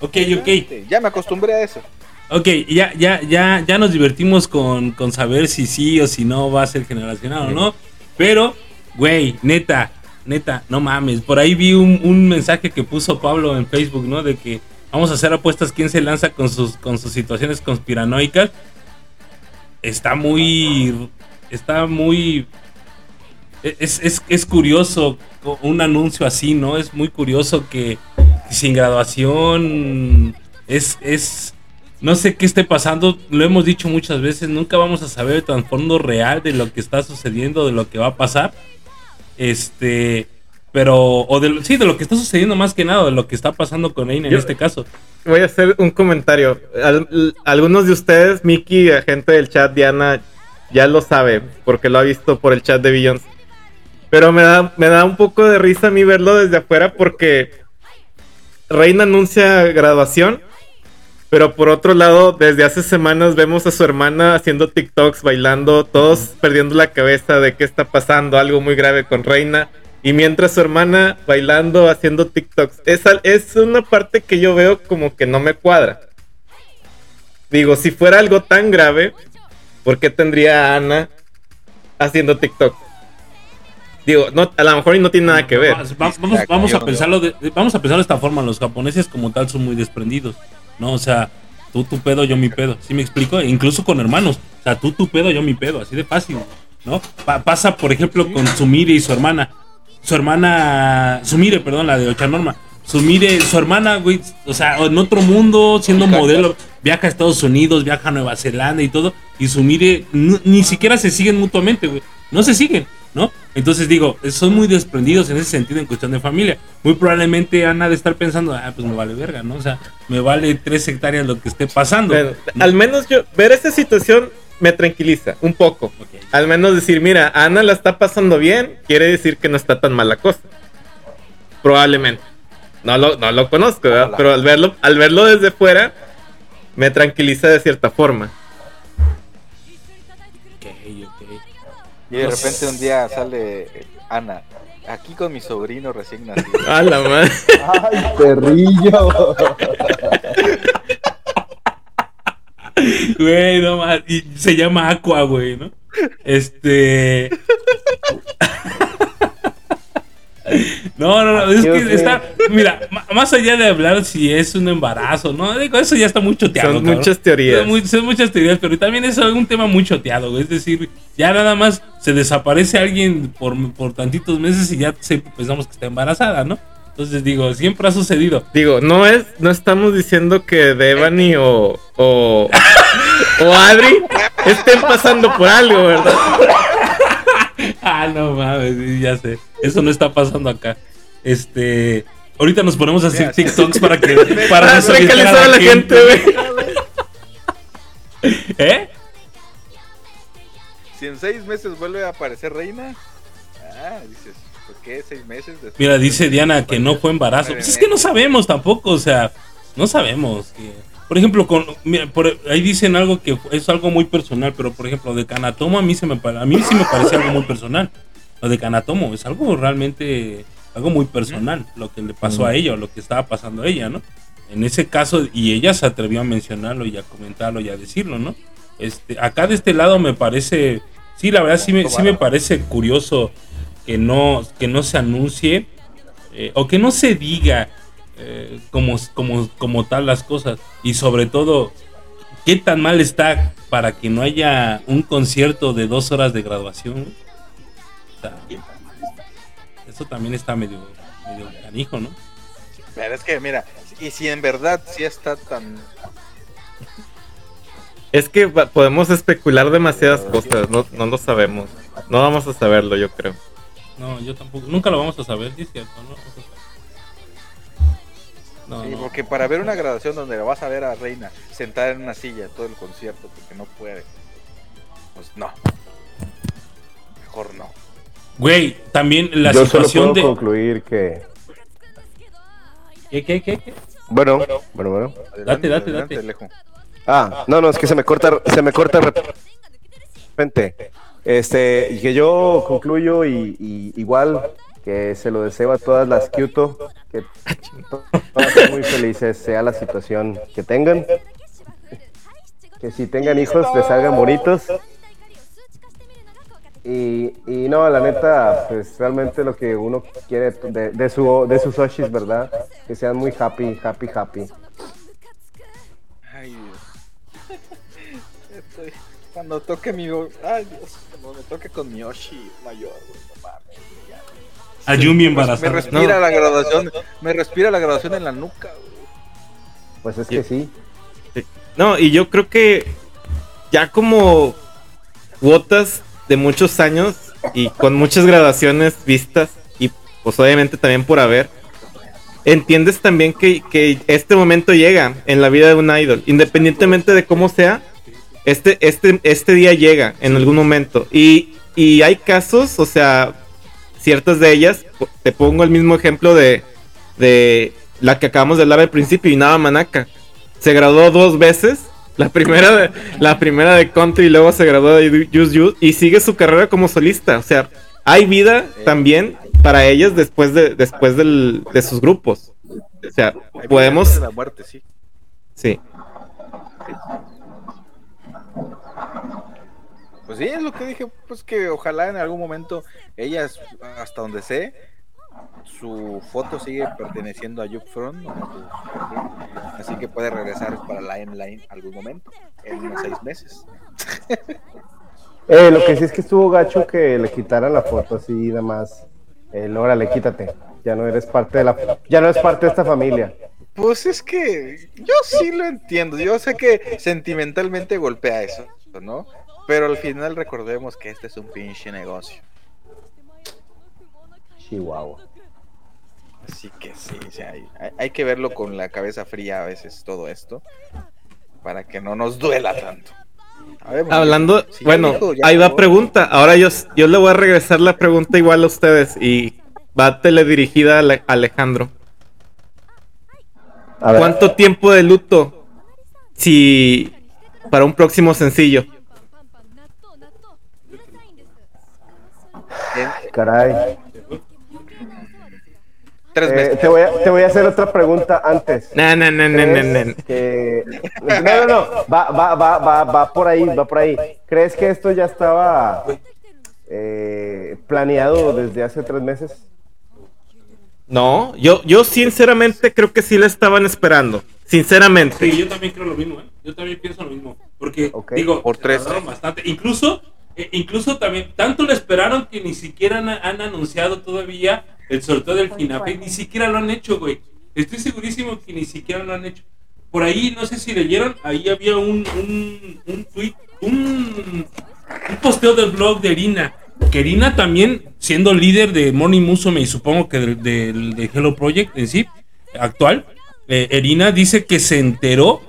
Ok, ok. Ya me acostumbré a eso. Ok, ya, ya, ya, ya nos divertimos con, con saber si sí o si no va a ser generacional o no. Pero, güey, neta, neta, no mames. Por ahí vi un, un, mensaje que puso Pablo en Facebook, ¿no? De que vamos a hacer apuestas quién se lanza con sus, con sus situaciones conspiranoicas. Está muy. Está muy es, es, curioso un anuncio así, ¿no? Es muy curioso que, sin graduación es, es, no sé qué esté pasando, lo hemos dicho muchas veces, nunca vamos a saber el trasfondo real de lo que está sucediendo, de lo que va a pasar. Este, pero, o de, sí, de lo que está sucediendo más que nada, de lo que está pasando con Aina en este caso. Voy a hacer un comentario. algunos de ustedes, Miki, gente del chat, Diana, ya lo sabe, porque lo ha visto por el chat de Billions. Pero me da, me da un poco de risa a mí verlo desde afuera porque Reina anuncia graduación. Pero por otro lado, desde hace semanas vemos a su hermana haciendo TikToks, bailando, todos perdiendo la cabeza de qué está pasando, algo muy grave con Reina. Y mientras su hermana bailando, haciendo TikToks. Es, es una parte que yo veo como que no me cuadra. Digo, si fuera algo tan grave, ¿por qué tendría a Ana haciendo TikTok? Digo, no, a lo mejor no tiene nada que ver. Vamos, vamos, a pensarlo de, vamos a pensarlo de esta forma. Los japoneses como tal son muy desprendidos, ¿no? O sea, tú tu pedo, yo mi pedo. ¿Sí me explico? Incluso con hermanos. O sea, tú tu pedo, yo mi pedo. Así de fácil, ¿no? pasa, por ejemplo, con Sumire y su hermana. Su hermana, Sumire, perdón, la de Ochanorma. Sumire, su hermana, güey, o sea, en otro mundo, siendo modelo, viaja a Estados Unidos, viaja a Nueva Zelanda y todo. Y Sumire ni siquiera se siguen mutuamente, güey. No se siguen. ¿no? Entonces digo, son muy desprendidos en ese sentido en cuestión de familia. Muy probablemente Ana de estar pensando, ah, pues me vale verga, ¿no? O sea, me vale tres hectáreas lo que esté pasando. Al menos yo, ver esta situación me tranquiliza un poco. Al menos decir, mira, Ana la está pasando bien, quiere decir que no está tan mala cosa. Probablemente. No lo, no lo conozco, Pero al verlo, al verlo desde fuera, me tranquiliza de cierta forma. Y de repente un día sale eh, Ana, aquí con mi sobrino recién nacido. ¡A la madre! ¡Ay, perrillo! Güey, no más. Y se llama Aqua, güey, ¿no? Este. No, no, no, es que está, mira, más allá de hablar si es un embarazo, ¿no? Digo, eso ya está muy choteado. Son muchas teorías. Son, muchas teorías, pero también es un tema muy choteado, es decir, ya nada más se desaparece alguien por, por tantitos meses y ya pensamos que está embarazada, ¿no? Entonces digo, siempre ha sucedido. Digo, no es, no estamos diciendo que Devani o, o, o Adri estén pasando por algo, ¿verdad? ah, no mames, ya sé. Eso no está pasando acá. Este. Ahorita nos ponemos a hacer TikToks para que. Para no a la gente, ¿Eh? Si en seis meses vuelve a aparecer reina. Ah, dices, ¿por qué seis meses después? Mira, dice Diana que no fue embarazo. Pues es que no sabemos tampoco, o sea, no sabemos. Que por ejemplo, con, mira, por, ahí dicen algo que es algo muy personal, pero por ejemplo, de Canatomo a mí, se me, a mí sí me parece algo muy personal. Lo de Canatomo es algo realmente, algo muy personal, lo que le pasó a ella o lo que estaba pasando a ella, ¿no? en ese caso, y ella se atrevió a mencionarlo y a comentarlo y a decirlo, ¿no? Este, acá de este lado me parece, sí, la verdad sí me, sí me parece curioso que no, que no se anuncie eh, o que no se diga eh, como, como, como tal las cosas. Y sobre todo, qué tan mal está para que no haya un concierto de dos horas de graduación. eso también está medio, medio canijo, ¿no? Pero es que, mira, y si en verdad sí está tan es que podemos especular demasiadas cosas, no, no lo sabemos. No vamos a saberlo, yo creo. No, yo tampoco. Nunca lo vamos a saber, es cierto, ¿no? sí, porque para ver una graduación donde la vas a ver a Reina sentada en una silla todo el concierto, porque no puede. Pues no. Mejor no. Güey, también la Yo situación solo puedo de. concluir que. ¿Qué, qué, qué? qué? Bueno, bueno, bueno. Date, date, date. Ah, no, no, es que se me corta, se me corta de repente. Este, y que yo concluyo y, y igual que se lo deseo a todas las Kyoto, que todas sean muy felices, sea la situación que tengan. Que si tengan hijos les salgan bonitos. Y, y no, la neta, pues realmente lo que uno quiere de, de su, de sus Oshis, ¿verdad? Que sean muy happy, happy, happy. Ay, Dios. Estoy- Cuando toque mi. Ay, Dios. Cuando me toque con mi Yoshi mayor, güey, no mames, ya. A Yumi Me embarazada. respira la graduación. Me respira la graduación en la nuca, güey. Pues es que sí. No, y yo creo que ya como cuotas de muchos años y con muchas graduaciones vistas y pues obviamente también por haber, entiendes también que, que este momento llega en la vida de un idol, independientemente de cómo sea, este, este, este día llega en algún momento. Y, y hay casos, o sea, ciertas de ellas, te pongo el mismo ejemplo de, de la que acabamos de hablar al principio, Inaba Manaka. Se graduó dos veces. La primera de, la primera de country y luego se graduó de Just You y sigue su carrera como solista. O sea, hay vida también para ellas después de, después del, de sus grupos. O sea, podemos. sí. Pues sí, es lo que dije, pues que ojalá en algún momento ellas, hasta donde sé, su foto sigue perteneciendo a Juke Front, así que puede regresar para Line Line algún momento, en unos seis meses. Eh, lo que sí es que estuvo gacho que le quitaran la foto así nada más. Eh, órale, quítate. Ya no eres parte de la ya no eres parte de esta familia. Pues es que yo sí lo entiendo, yo sé que sentimentalmente golpea eso, ¿no? Pero al final recordemos que este es un pinche negocio. Chihuahua. Así que sí, sea, hay, hay- que verlo con la cabeza fría a veces todo esto, para que no nos duela tanto. A ver, Hablando, si ya bueno, dijo, ya ahí va pregunta. Ahora yo, yo le voy a regresar la pregunta igual a ustedes y va teledirigida a Ale- Alejandro. A ver, ¿Cuánto tiempo de luto si para un próximo sencillo? En caray. tres Eh, meses. te, voy a, te voy a hacer otra pregunta antes. No, no, no, no, no, ¿Crees no. que- No, no, no. Va, va, va, va, va por ahí, va por ahí. ¿Crees que esto ya estaba eh, planeado desde hace tres meses? No, yo, yo sinceramente creo que sí la estaban esperando. Sinceramente. Sí, yo también creo lo mismo, ¿eh? Yo también pienso lo mismo. Porque, Ok. digo, Por tres. bastante. Incluso, eh, incluso también, tanto lo esperaron que ni siquiera han, han anunciado todavía el sorteo del FINAPEC. Ni siquiera lo han hecho, güey. Estoy segurísimo que ni siquiera lo han hecho. Por ahí, no sé si leyeron, ahí había un, un, un tweet, un, un posteo del blog de Erina. Que Erina también, siendo líder de Morning Musume y supongo que del, del- de Hello Project en sí, actual, eh, Erina dice que se enteró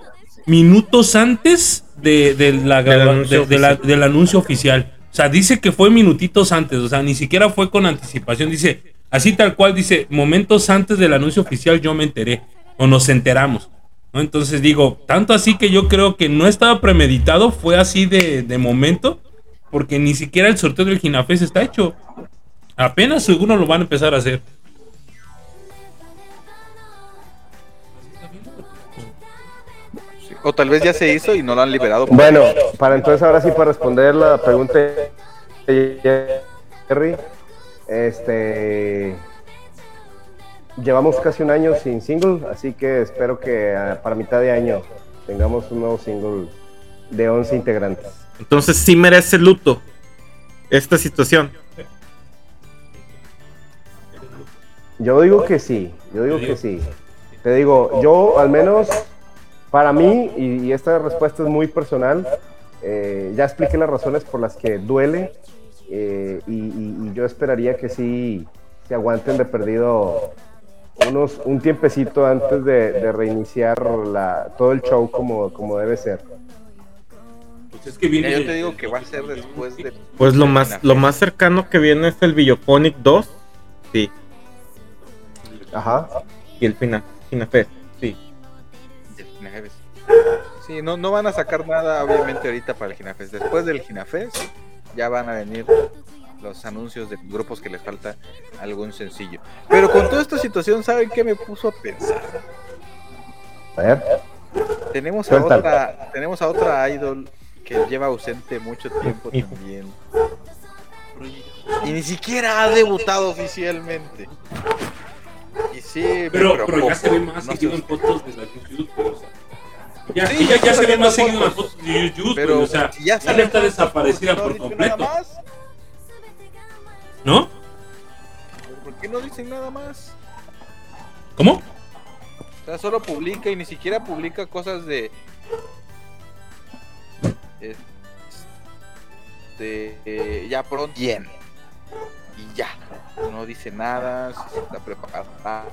minutos antes de, de la, Del anuncio de- de la- oficial. del anuncio oficial. O sea, dice que fue minutitos antes, o sea, ni siquiera fue con anticipación. Dice, así tal cual, dice, momentos antes del anuncio oficial yo me enteré, o nos enteramos. ¿no? Entonces digo, tanto así que yo creo que no estaba premeditado, fue así de, de momento, porque ni siquiera el sorteo del Ginafes está hecho. Apenas seguro lo van a empezar a hacer. O tal vez ya se hizo y no lo han liberado. Bueno, para entonces ahora sí para responder la pregunta de Jerry, este llevamos casi un año sin single, así que espero que ah, para mitad de año tengamos un nuevo single de 11 integrantes. Entonces sí merece luto esta situación. Yo digo que sí, yo digo que sí. Te digo, yo al menos para mí, y, esta respuesta es muy personal, eh, ya expliqué las razones por las que duele eh, y, yo esperaría que sí se aguanten de perdido unos, un tiempecito antes de, reiniciar la, todo el show como, como debe ser. Pues es que viene yo te digo que va a ser después de... Pues lo más, lo más cercano que viene es el Villophonic 2. Sí. Ajá. Y el final, Finafest, sí. Sí, no, no van a sacar nada obviamente ahorita para el Ginafest. Después del Ginafest ya van a venir los anuncios de grupos que les falta algún sencillo. Pero con toda esta situación, ¿saben qué me puso a pensar? A ver. Tenemos a otra, tenemos a otra idol que lleva ausente mucho tiempo también. Y ni siquiera ha debutado oficialmente. Y sí, pero, pero ya se ve más seguido en fotos de la YouTube, o sea, ya, sí, ya, ya, se ve más seguido las fotos de YouTube, pero, o sea, ya, ya está desaparecida por completo. ¿No? ¿Por qué no dicen nada más? ¿Cómo? O sea, solo publica y ni siquiera publica cosas de. De. Eh, ya pronto. Bien. Y ya. No dice nada. Se está preparando.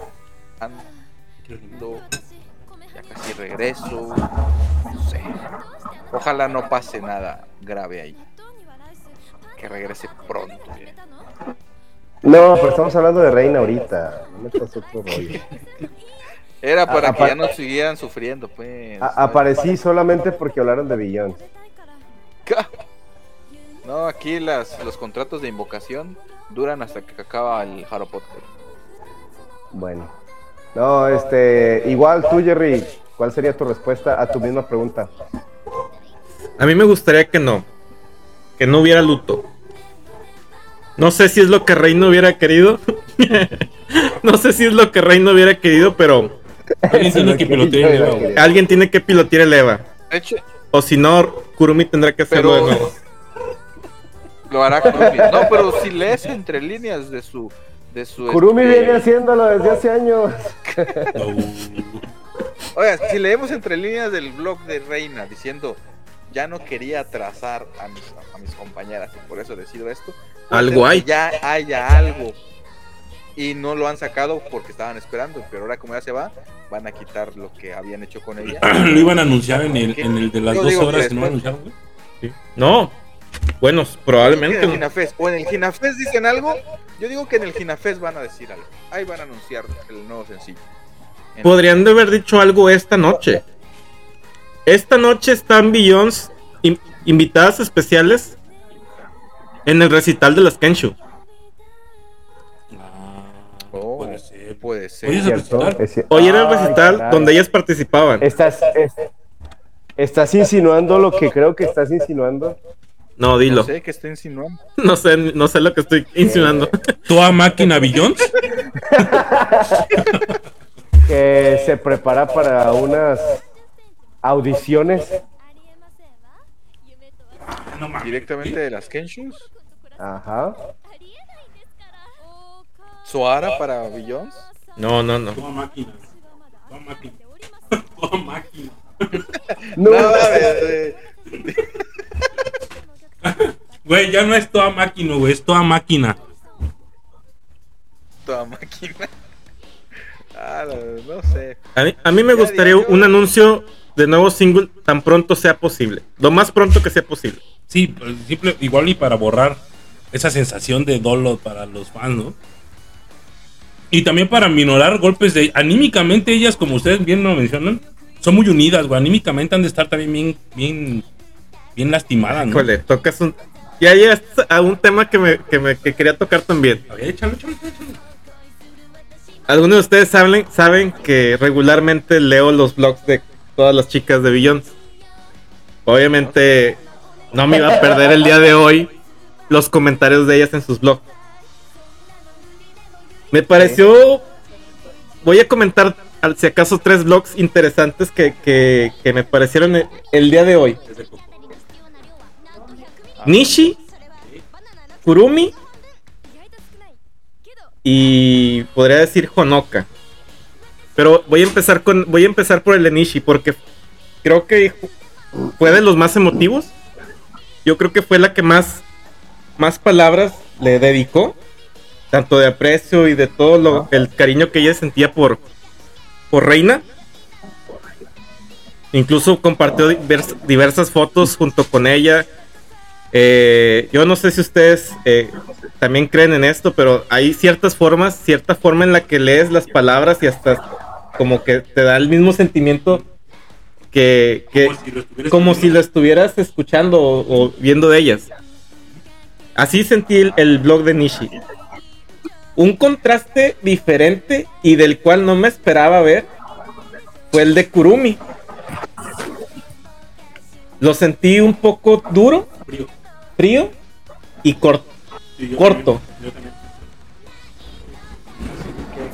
Casi regreso. No sé. Ojalá no pase nada grave ahí. Que regrese pronto. ¿eh? No, pero estamos hablando de Reina ahorita. No me otro rollo. Era para que ya no siguieran sufriendo, pues. aparecí solamente porque hablaron de Billón. No, aquí las, los contratos de invocación duran hasta que acaba el Haro Podcast. Bueno. No, este, igual tú, Jerry, ¿cuál sería tu respuesta a tu misma pregunta? A mí me gustaría que no. Que no hubiera luto. No sé si es lo que Rey no hubiera querido. no sé si es lo que Rey no hubiera querido, pero. Alguien tiene que pilotear el Eva. Alguien tiene que pilotear el Eva. O si no, Kurumi tendrá que hacerlo de nuevo. Lo hará Kurumi. No, pero si lees entre líneas de su. De su Kurumi este, viene haciéndolo desde hace años. Oiga, si leemos entre líneas del blog de Reina diciendo ya no quería atrasar a mis, a mis compañeras y por eso decido esto, algo hay. Ya haya algo. Y no lo han sacado porque estaban esperando, pero ahora como ya se va, van a quitar lo que habían hecho con ella. ¿Lo iban a anunciar en el, en el de las dos horas que, no anunciaron, No, bueno, probablemente. En el o en el Ginafest dicen algo, yo digo que en el Ginafest van a decir algo. Ahí van a anunciar el nuevo sencillo. Podrían de haber dicho algo esta noche. Esta noche están Billions invitadas especiales en el recital de las Kenshu. Ah, oh, puede ser, puede ser. Hoy era el recital donde ellas participaban. Estás, estás insinuando lo que creo que estás insinuando. No, dilo. No sé qué está insinuando. No sé, no sé lo que estoy insinuando. ¿Tú a máquina Billions? Que se prepara para unas audiciones Directamente de las Kenshus. Ajá. ¿Soara para Billions? No, no, no. Toda máquina. Toda máquina. Toda máquina. no, Güey, ya no es toda máquina, güey, es toda máquina. Toda máquina. Ah, no, sé. A mí, a mí me gustaría un anuncio de nuevo single tan pronto sea posible. Lo más pronto que sea posible. Sí, pues, simple, igual y para borrar esa sensación de dolor para los fans, ¿no? Y también para minorar golpes de... Anímicamente ellas, como ustedes bien lo mencionan, son muy unidas, güey. Anímicamente han de estar también bien, bien, bien lastimadas, ¿no? Híjole, tocas un... Ya llegas a un tema que me, que me que quería tocar también. A ver, échalo, échalo, échalo. Algunos de ustedes saben, saben que regularmente leo los blogs de todas las chicas de Billions. Obviamente no me iba a perder el día de hoy los comentarios de ellas en sus blogs. Me pareció. Voy a comentar, si acaso, tres blogs interesantes que, me parecieron el, día de hoy: Nishi, Kurumi y podría decir Honoka. Pero voy a empezar con. Voy a empezar por el de Nishi, porque creo que fue de los más emotivos. Yo creo que fue la que más, más palabras le dedicó tanto de aprecio y de todo lo, el cariño que ella sentía por, por Reina. Incluso compartió diversas fotos junto con ella. Eh, yo no sé si ustedes eh, también creen en esto, pero hay ciertas formas, cierta forma en la que lees las palabras y hasta como que te da el mismo sentimiento que, como, si, lo estuvieras escuchando o, viendo de ellas. Así sentí el, el blog de Nishi un contraste diferente y del cual no me esperaba ver fue el de Kurumi. Lo sentí un poco duro, frío, y corto. Corto.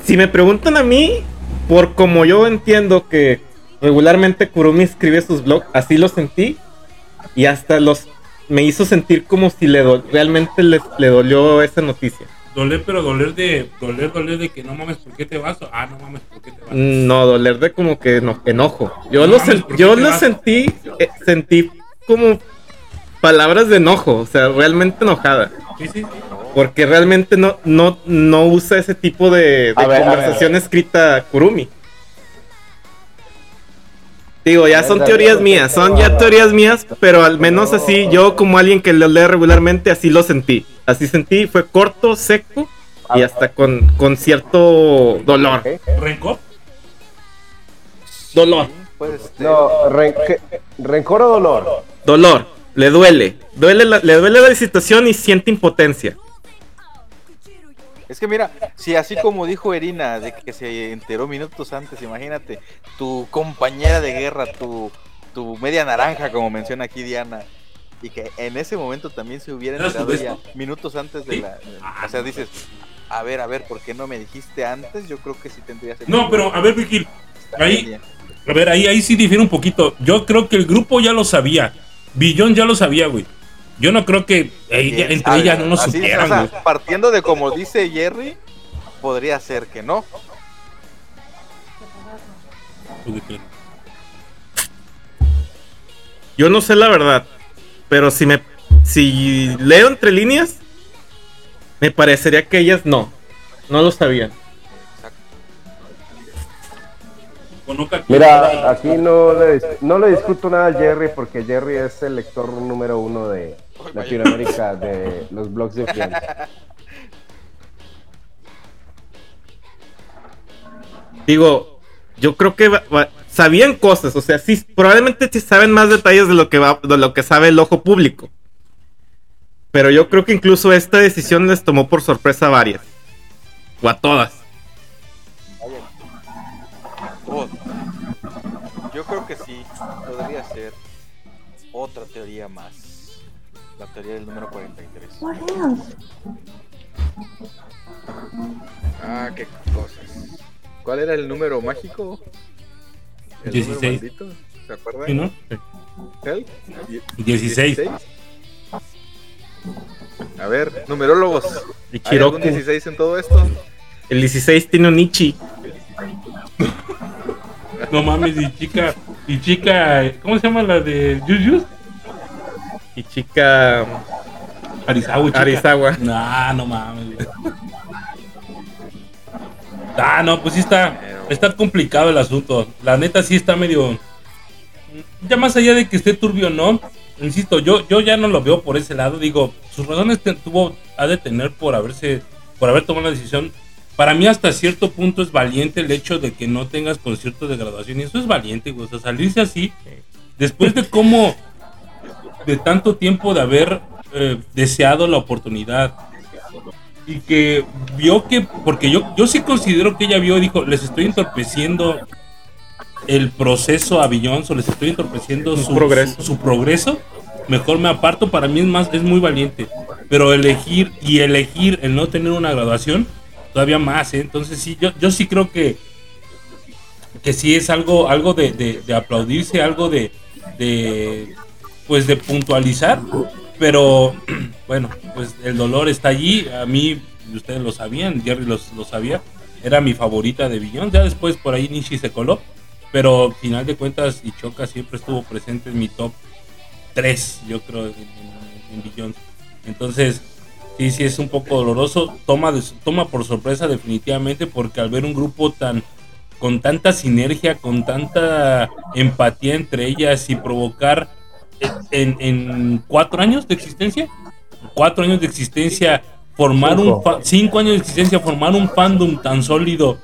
Si me preguntan a mí, por como yo entiendo que regularmente Kurumi escribe sus blogs, así lo sentí y hasta los me hizo sentir como si le realmente le dolió esa noticia. Doler, pero doler de. Doler, doler de que no mames, ¿por qué te vas? Ah, no mames, ¿por qué te vas? No, doler de como que no, enojo. Yo lo, yo lo sentí. Eh, sentí como palabras de enojo. O sea, realmente enojada. Sí, sí. Porque realmente no, no, no usa ese tipo de, conversación escrita Kurumi. Digo, ya son teorías mías, son ya teorías mías, pero al menos así, yo como alguien que lo lee regularmente, así lo sentí. Así sentí, fue corto, seco y hasta con, con cierto dolor. ¿Rencor? Dolor. No, rencor o dolor. Dolor, le duele. duele le duele la situación y siente impotencia. Es que mira, si así como dijo Erina, de que se enteró minutos antes, imagínate, tu compañera de guerra, tu, tu media naranja, como menciona aquí Diana, y que en ese momento también se hubiera enterado ya minutos antes de la... O sea, dices, a ver, a ver, ¿por qué no me dijiste antes? Yo creo que sí tendría No, pero a ver, Vigil, ahí... A ver, ahí, ahí sí difiere un poquito. Yo creo que el grupo ya lo sabía. Billón ya lo sabía, güey. Yo no creo que entre ellas no lo supieran, Partiendo de como dice Jerry, podría ser que no. Yo no sé la verdad. Pero si me si leo entre líneas, me parecería que ellas no. No lo sabían. Mira, aquí no le, no le discuto nada a Jerry porque Jerry es el lector número uno de Latinoamérica de los blogs de Friends. Digo, yo creo que sabían cosas, o sea, sí, probablemente sí saben más detalles de lo que va, de lo que sabe el ojo público. Pero yo creo que incluso esta decisión les tomó por sorpresa a varias. O a todas. Podría ser otra teoría más. La teoría del número 43. Ah, qué cosas. ¿Cuál era el número mágico? 16. ¿Se acuerdan? no? 16. A ver, numerólogos. ¿Hay algún 16 en todo esto? El 16 tiene un Ichi. no mames, y chica. Y chica. ¿Cómo se llama la de Jujus? Y chica. Arizawa. Arizawa. No, no mames. Ah, no, pues sí está, está complicado el asunto. La neta sí está medio. Ya más allá de que esté turbio o no, insisto, yo, yo ya no lo veo por ese lado. Digo, sus razones tuvo, ha de tener por haberse, por haber tomado la decisión. Para mí hasta cierto punto es valiente el hecho de que no tengas concierto de graduación. Y eso es valiente, güey. O sea, salirse así, después de cómo, de tanto tiempo de haber eh, deseado la oportunidad, y que vio que, porque yo, yo sí considero que ella vio y dijo, les estoy entorpeciendo el proceso a Billions o les estoy entorpeciendo su progreso. Su, progreso, mejor me aparto. Para mí es más, es muy valiente. Pero elegir y elegir el no tener una graduación, todavía más. ¿eh? Entonces sí, yo, yo sí creo que que sí es algo, algo de, de, aplaudirse, algo de, de, pues de puntualizar, pero bueno, pues el dolor está allí, a mí, ustedes lo sabían, Jerry lo sabía, era mi favorita de Billón, ya después por ahí Nishi se coló, pero final de cuentas Ichoka siempre estuvo presente en mi top 3, yo creo, en, en, Entonces, sí, sí es un poco doloroso, toma, toma por sorpresa definitivamente porque al ver un grupo tan con tanta sinergia, con tanta empatía entre ellas y provocar en, cuatro años de existencia, cuatro años de existencia, formar un cinco años de existencia, formar un fandom tan sólido,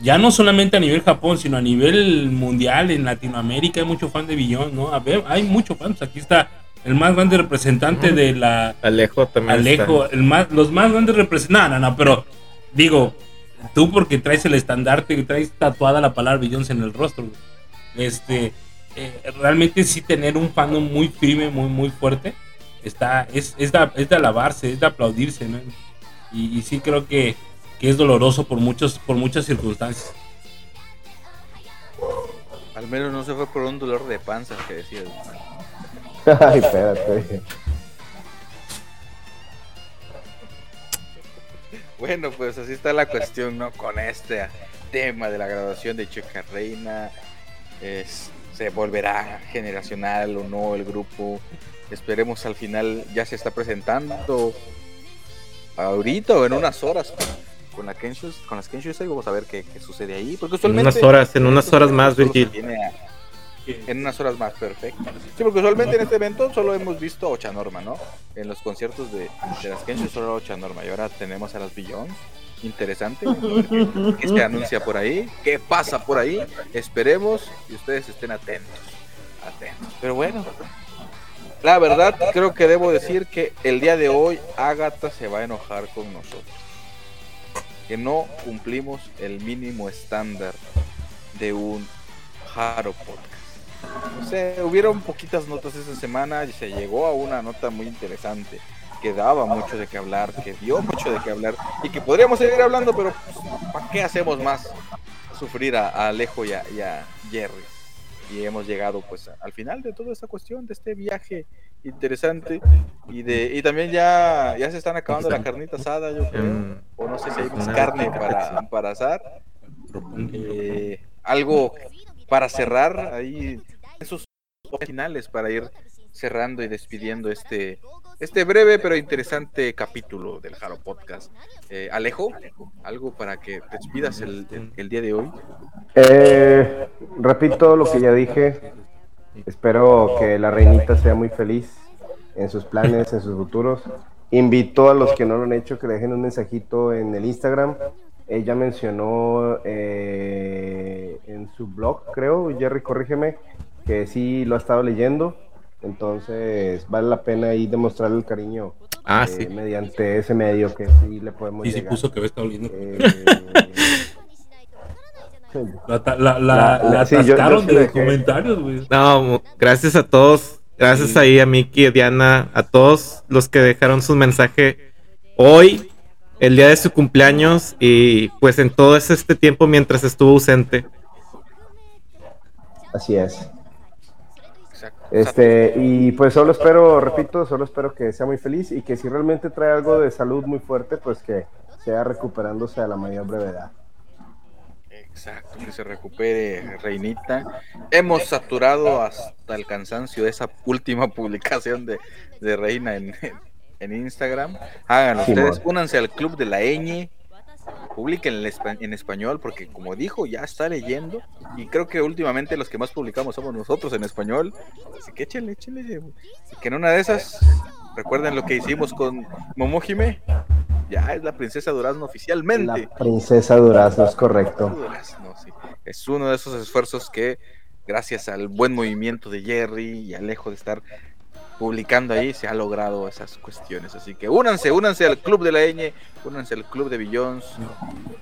ya no solamente a nivel Japón, sino a nivel mundial, en Latinoamérica hay mucho fan de Billón, ¿no? A ver, hay muchos fans, aquí está el más grande representante de la Alejo también. Alejo, el más, los más grandes representantes, no, no, no, pero digo, Tú porque traes el estandarte, y traes tatuada la palabra Beyoncé en el rostro. Este, eh, realmente sí tener un fandom muy firme, muy, muy fuerte, está, es, es, de, es de alabarse, es de aplaudirse, ¿no? Y, sí creo que, que, es doloroso por, muchos, por muchas circunstancias. Al menos no se fue por un dolor de panza que decía. Ay, espérate. Bueno, pues así está la cuestión, ¿no? Con este tema de la graduación de Checa Reina. se volverá generacional o no el grupo. Esperemos al final ya se está presentando ahorita o en unas horas con, la con las Kenshu vamos a ver qué, sucede ahí. Porque en unas horas, en unas horas más, Virgil en unas horas más, perfecto. Sí, porque usualmente en este evento solo hemos visto Ocha Norma, ¿no? En los conciertos de, de las Kensho solo Ocha Norma. Y ahora tenemos a las Billions. Interesante. ¿Qué, se anuncia por ahí? ¿Qué pasa por ahí? Esperemos y ustedes estén atentos. Atentos. Pero bueno, la verdad creo que debo decir que el día de hoy Agatha se va a enojar con nosotros. Que no cumplimos el mínimo estándar de un Haro Podcast. No sé, hubieron poquitas notas esa semana y se llegó a una nota muy interesante que daba mucho de qué hablar, que dio mucho de qué hablar y que podríamos seguir hablando, pero pues, ¿para qué hacemos más sufrir a, Alejo y a, Jerry? Y hemos llegado pues al final de toda esta cuestión, de este viaje interesante y de y también ya, ya se están acabando la carnita asada, yo creo, mm. o no sé si hay más carne para, para asar. Eh, algo para cerrar ahí esos finales para ir cerrando y despidiendo este, este breve pero interesante capítulo del Jaro Podcast. Eh, Alejo, algo para que te despidas el, día de hoy. Eh, repito lo que ya dije. Espero que la reinita sea muy feliz en sus planes, en sus futuros. Invito a los que no lo han hecho que dejen un mensajito en el Instagram ella mencionó eh, en su blog, creo, Jerry, corrígeme, que sí lo ha estado leyendo. Entonces vale la pena ahí demostrar el cariño ah, eh, mediante ese medio que sí le podemos Y sí puso que estado leyendo. Eh, la, la, la, de comentarios, güey. No, gracias a todos. Gracias ahí a Miki, a Diana, a todos los que dejaron su mensaje hoy el día de su cumpleaños y pues en todo este tiempo mientras estuvo ausente. Así es. Este, y pues solo espero, repito, solo espero que sea muy feliz y que si realmente trae algo de salud muy fuerte, pues que sea recuperándose a la mayor brevedad. Exacto, que se recupere Reinita. Hemos saturado hasta el cansancio esa última publicación de, de Reina en, en Instagram. Háganlo ustedes, únanse al club de la ñ. Publiquen en español porque como dijo ya está leyendo y creo que últimamente los que más publicamos somos nosotros en español. Así que échenle, échenle. que en una de esas recuerden lo que hicimos con Momojime. Ya es la princesa Durazno oficialmente. La princesa Durazno es correcto. Es uno de esos esfuerzos que gracias al buen movimiento de Jerry y Alejo de estar publicando ahí se ha logrado esas cuestiones. Así que únanse, únanse al club de la ñ, únanse al club de Billions.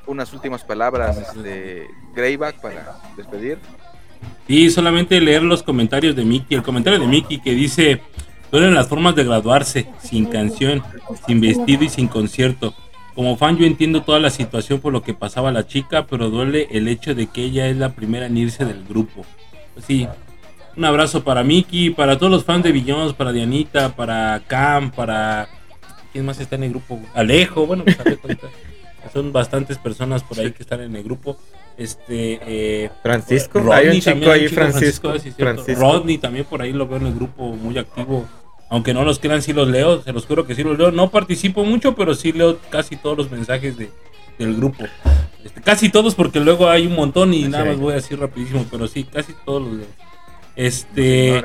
Unas últimas palabras de Greyback para despedir. Y solamente leer los comentarios de Mickey. El comentario de Mickey que dice: Duelen las formas de graduarse, sin canción, sin vestido y sin concierto. Como fan yo entiendo toda la situación por lo que pasaba la chica, pero duele el hecho de que ella es la primera en irse del grupo. Pues sí, un abrazo para Miki, para todos los fans de Billions, para Dianita, para Cam, para... ¿Quién más está en el grupo? Alejo, bueno, pues son bastantes personas por ahí que están en el grupo. Este eh, Francisco, Rodney, hay un chico ahí, Francisco. Rodney también por ahí lo veo en el grupo muy activo aunque no los crean, sí los leo, se los juro que sí los leo. No participo mucho, pero sí leo casi todos los mensajes de, del grupo. Este, casi todos, porque luego hay un montón y nada más voy a decir rapidísimo, pero sí, casi todos los leo. Este.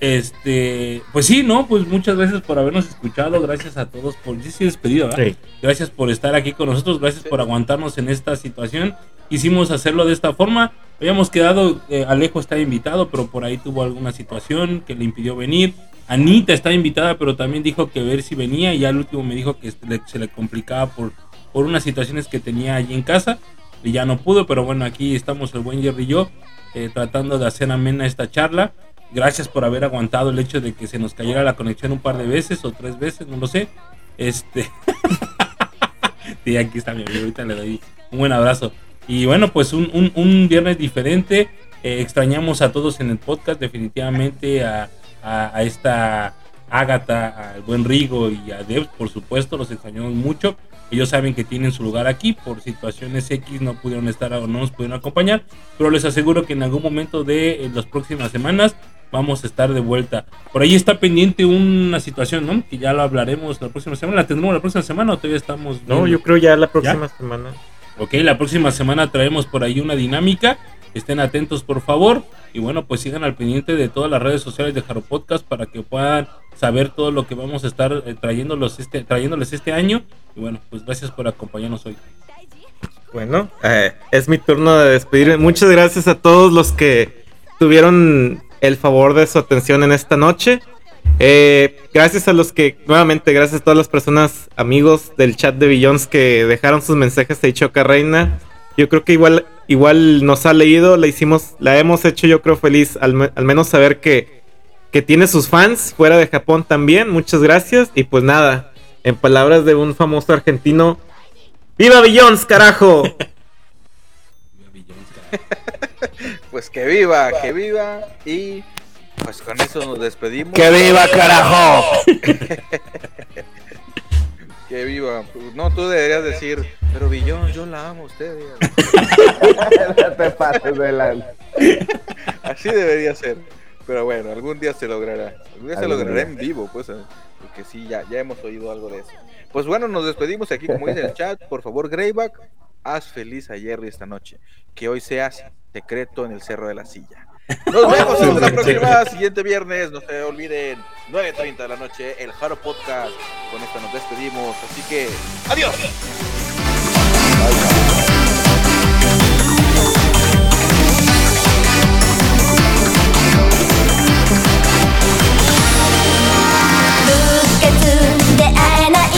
Este, pues sí, ¿no? Pues muchas gracias por habernos escuchado, gracias a todos por, sí, sí, despedido, ¿verdad? Gracias por estar aquí con nosotros, gracias por aguantarnos en esta situación. Quisimos hacerlo de esta forma, habíamos quedado, eh, Alejo está invitado, pero por ahí tuvo alguna situación que le impidió venir. Anita está invitada, pero también dijo que ver si venía y ya al último me dijo que se le complicaba por, por unas situaciones que tenía allí en casa y ya no pudo, pero bueno, aquí estamos el buen Jerry y yo eh, tratando de hacer amena esta charla. Gracias por haber aguantado el hecho de que se nos cayera la conexión un par de veces o tres veces, no lo sé. Este. sí, aquí está mi amigo, ahorita le doy un buen abrazo. Y bueno, pues un, un, viernes diferente. Eh, extrañamos a todos en el podcast, definitivamente a, a, esta Ágata, al buen Rigo y a Dev, por supuesto, los extrañamos mucho. Ellos saben que tienen su lugar aquí, por situaciones X no pudieron estar o no nos pudieron acompañar, pero les aseguro que en algún momento de las próximas semanas vamos a estar de vuelta. Por ahí está pendiente una situación, ¿no? Que ya lo hablaremos la próxima semana. ¿La tendremos la próxima semana o todavía estamos? No, yo creo ya la próxima semana. Ok, la próxima semana traemos por ahí una dinámica. Estén atentos, por favor. Y bueno, pues sigan al pendiente de todas las redes sociales de Jaro Podcast para que puedan saber todo lo que vamos a estar eh, trayéndolos este, trayéndoles este año. Y bueno, pues gracias por acompañarnos hoy. Bueno, eh, es mi turno de despedirme. Muchas gracias a todos los que tuvieron el favor de su atención en esta noche. Eh, gracias a los que, nuevamente, gracias a todas las personas, amigos del chat de Billions que dejaron sus mensajes de Choca Reina. Yo creo que igual, igual nos ha leído, la hicimos, la hemos hecho yo creo feliz, al, menos saber que, que tiene sus fans fuera de Japón también. Muchas gracias. Y pues nada, en palabras de un famoso argentino, ¡Viva Billions, carajo! pues que viva, que viva y pues con eso nos despedimos. ¡Que viva, carajo! que viva. No, tú deberías decir, pero Billón, yo la amo a usted. te pases delante. Así debería ser. Pero bueno, algún día se logrará. Algún día se logrará en vivo, pues. ¿eh? Porque sí, ya, ya hemos oído algo de eso. Pues bueno, nos despedimos aquí, como dice el chat. Por favor, Greyback, haz feliz a Jerry esta noche. Que hoy seas secreto en el Cerro de la Silla. Nos vemos en la próxima, siguiente viernes. No se olviden, 9.30 de la noche, el Jaro Podcast. Con esto nos despedimos. Así que, adiós.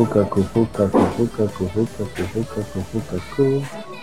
fuka, fuka, fuka, fuka, fuka, fuka, fuka,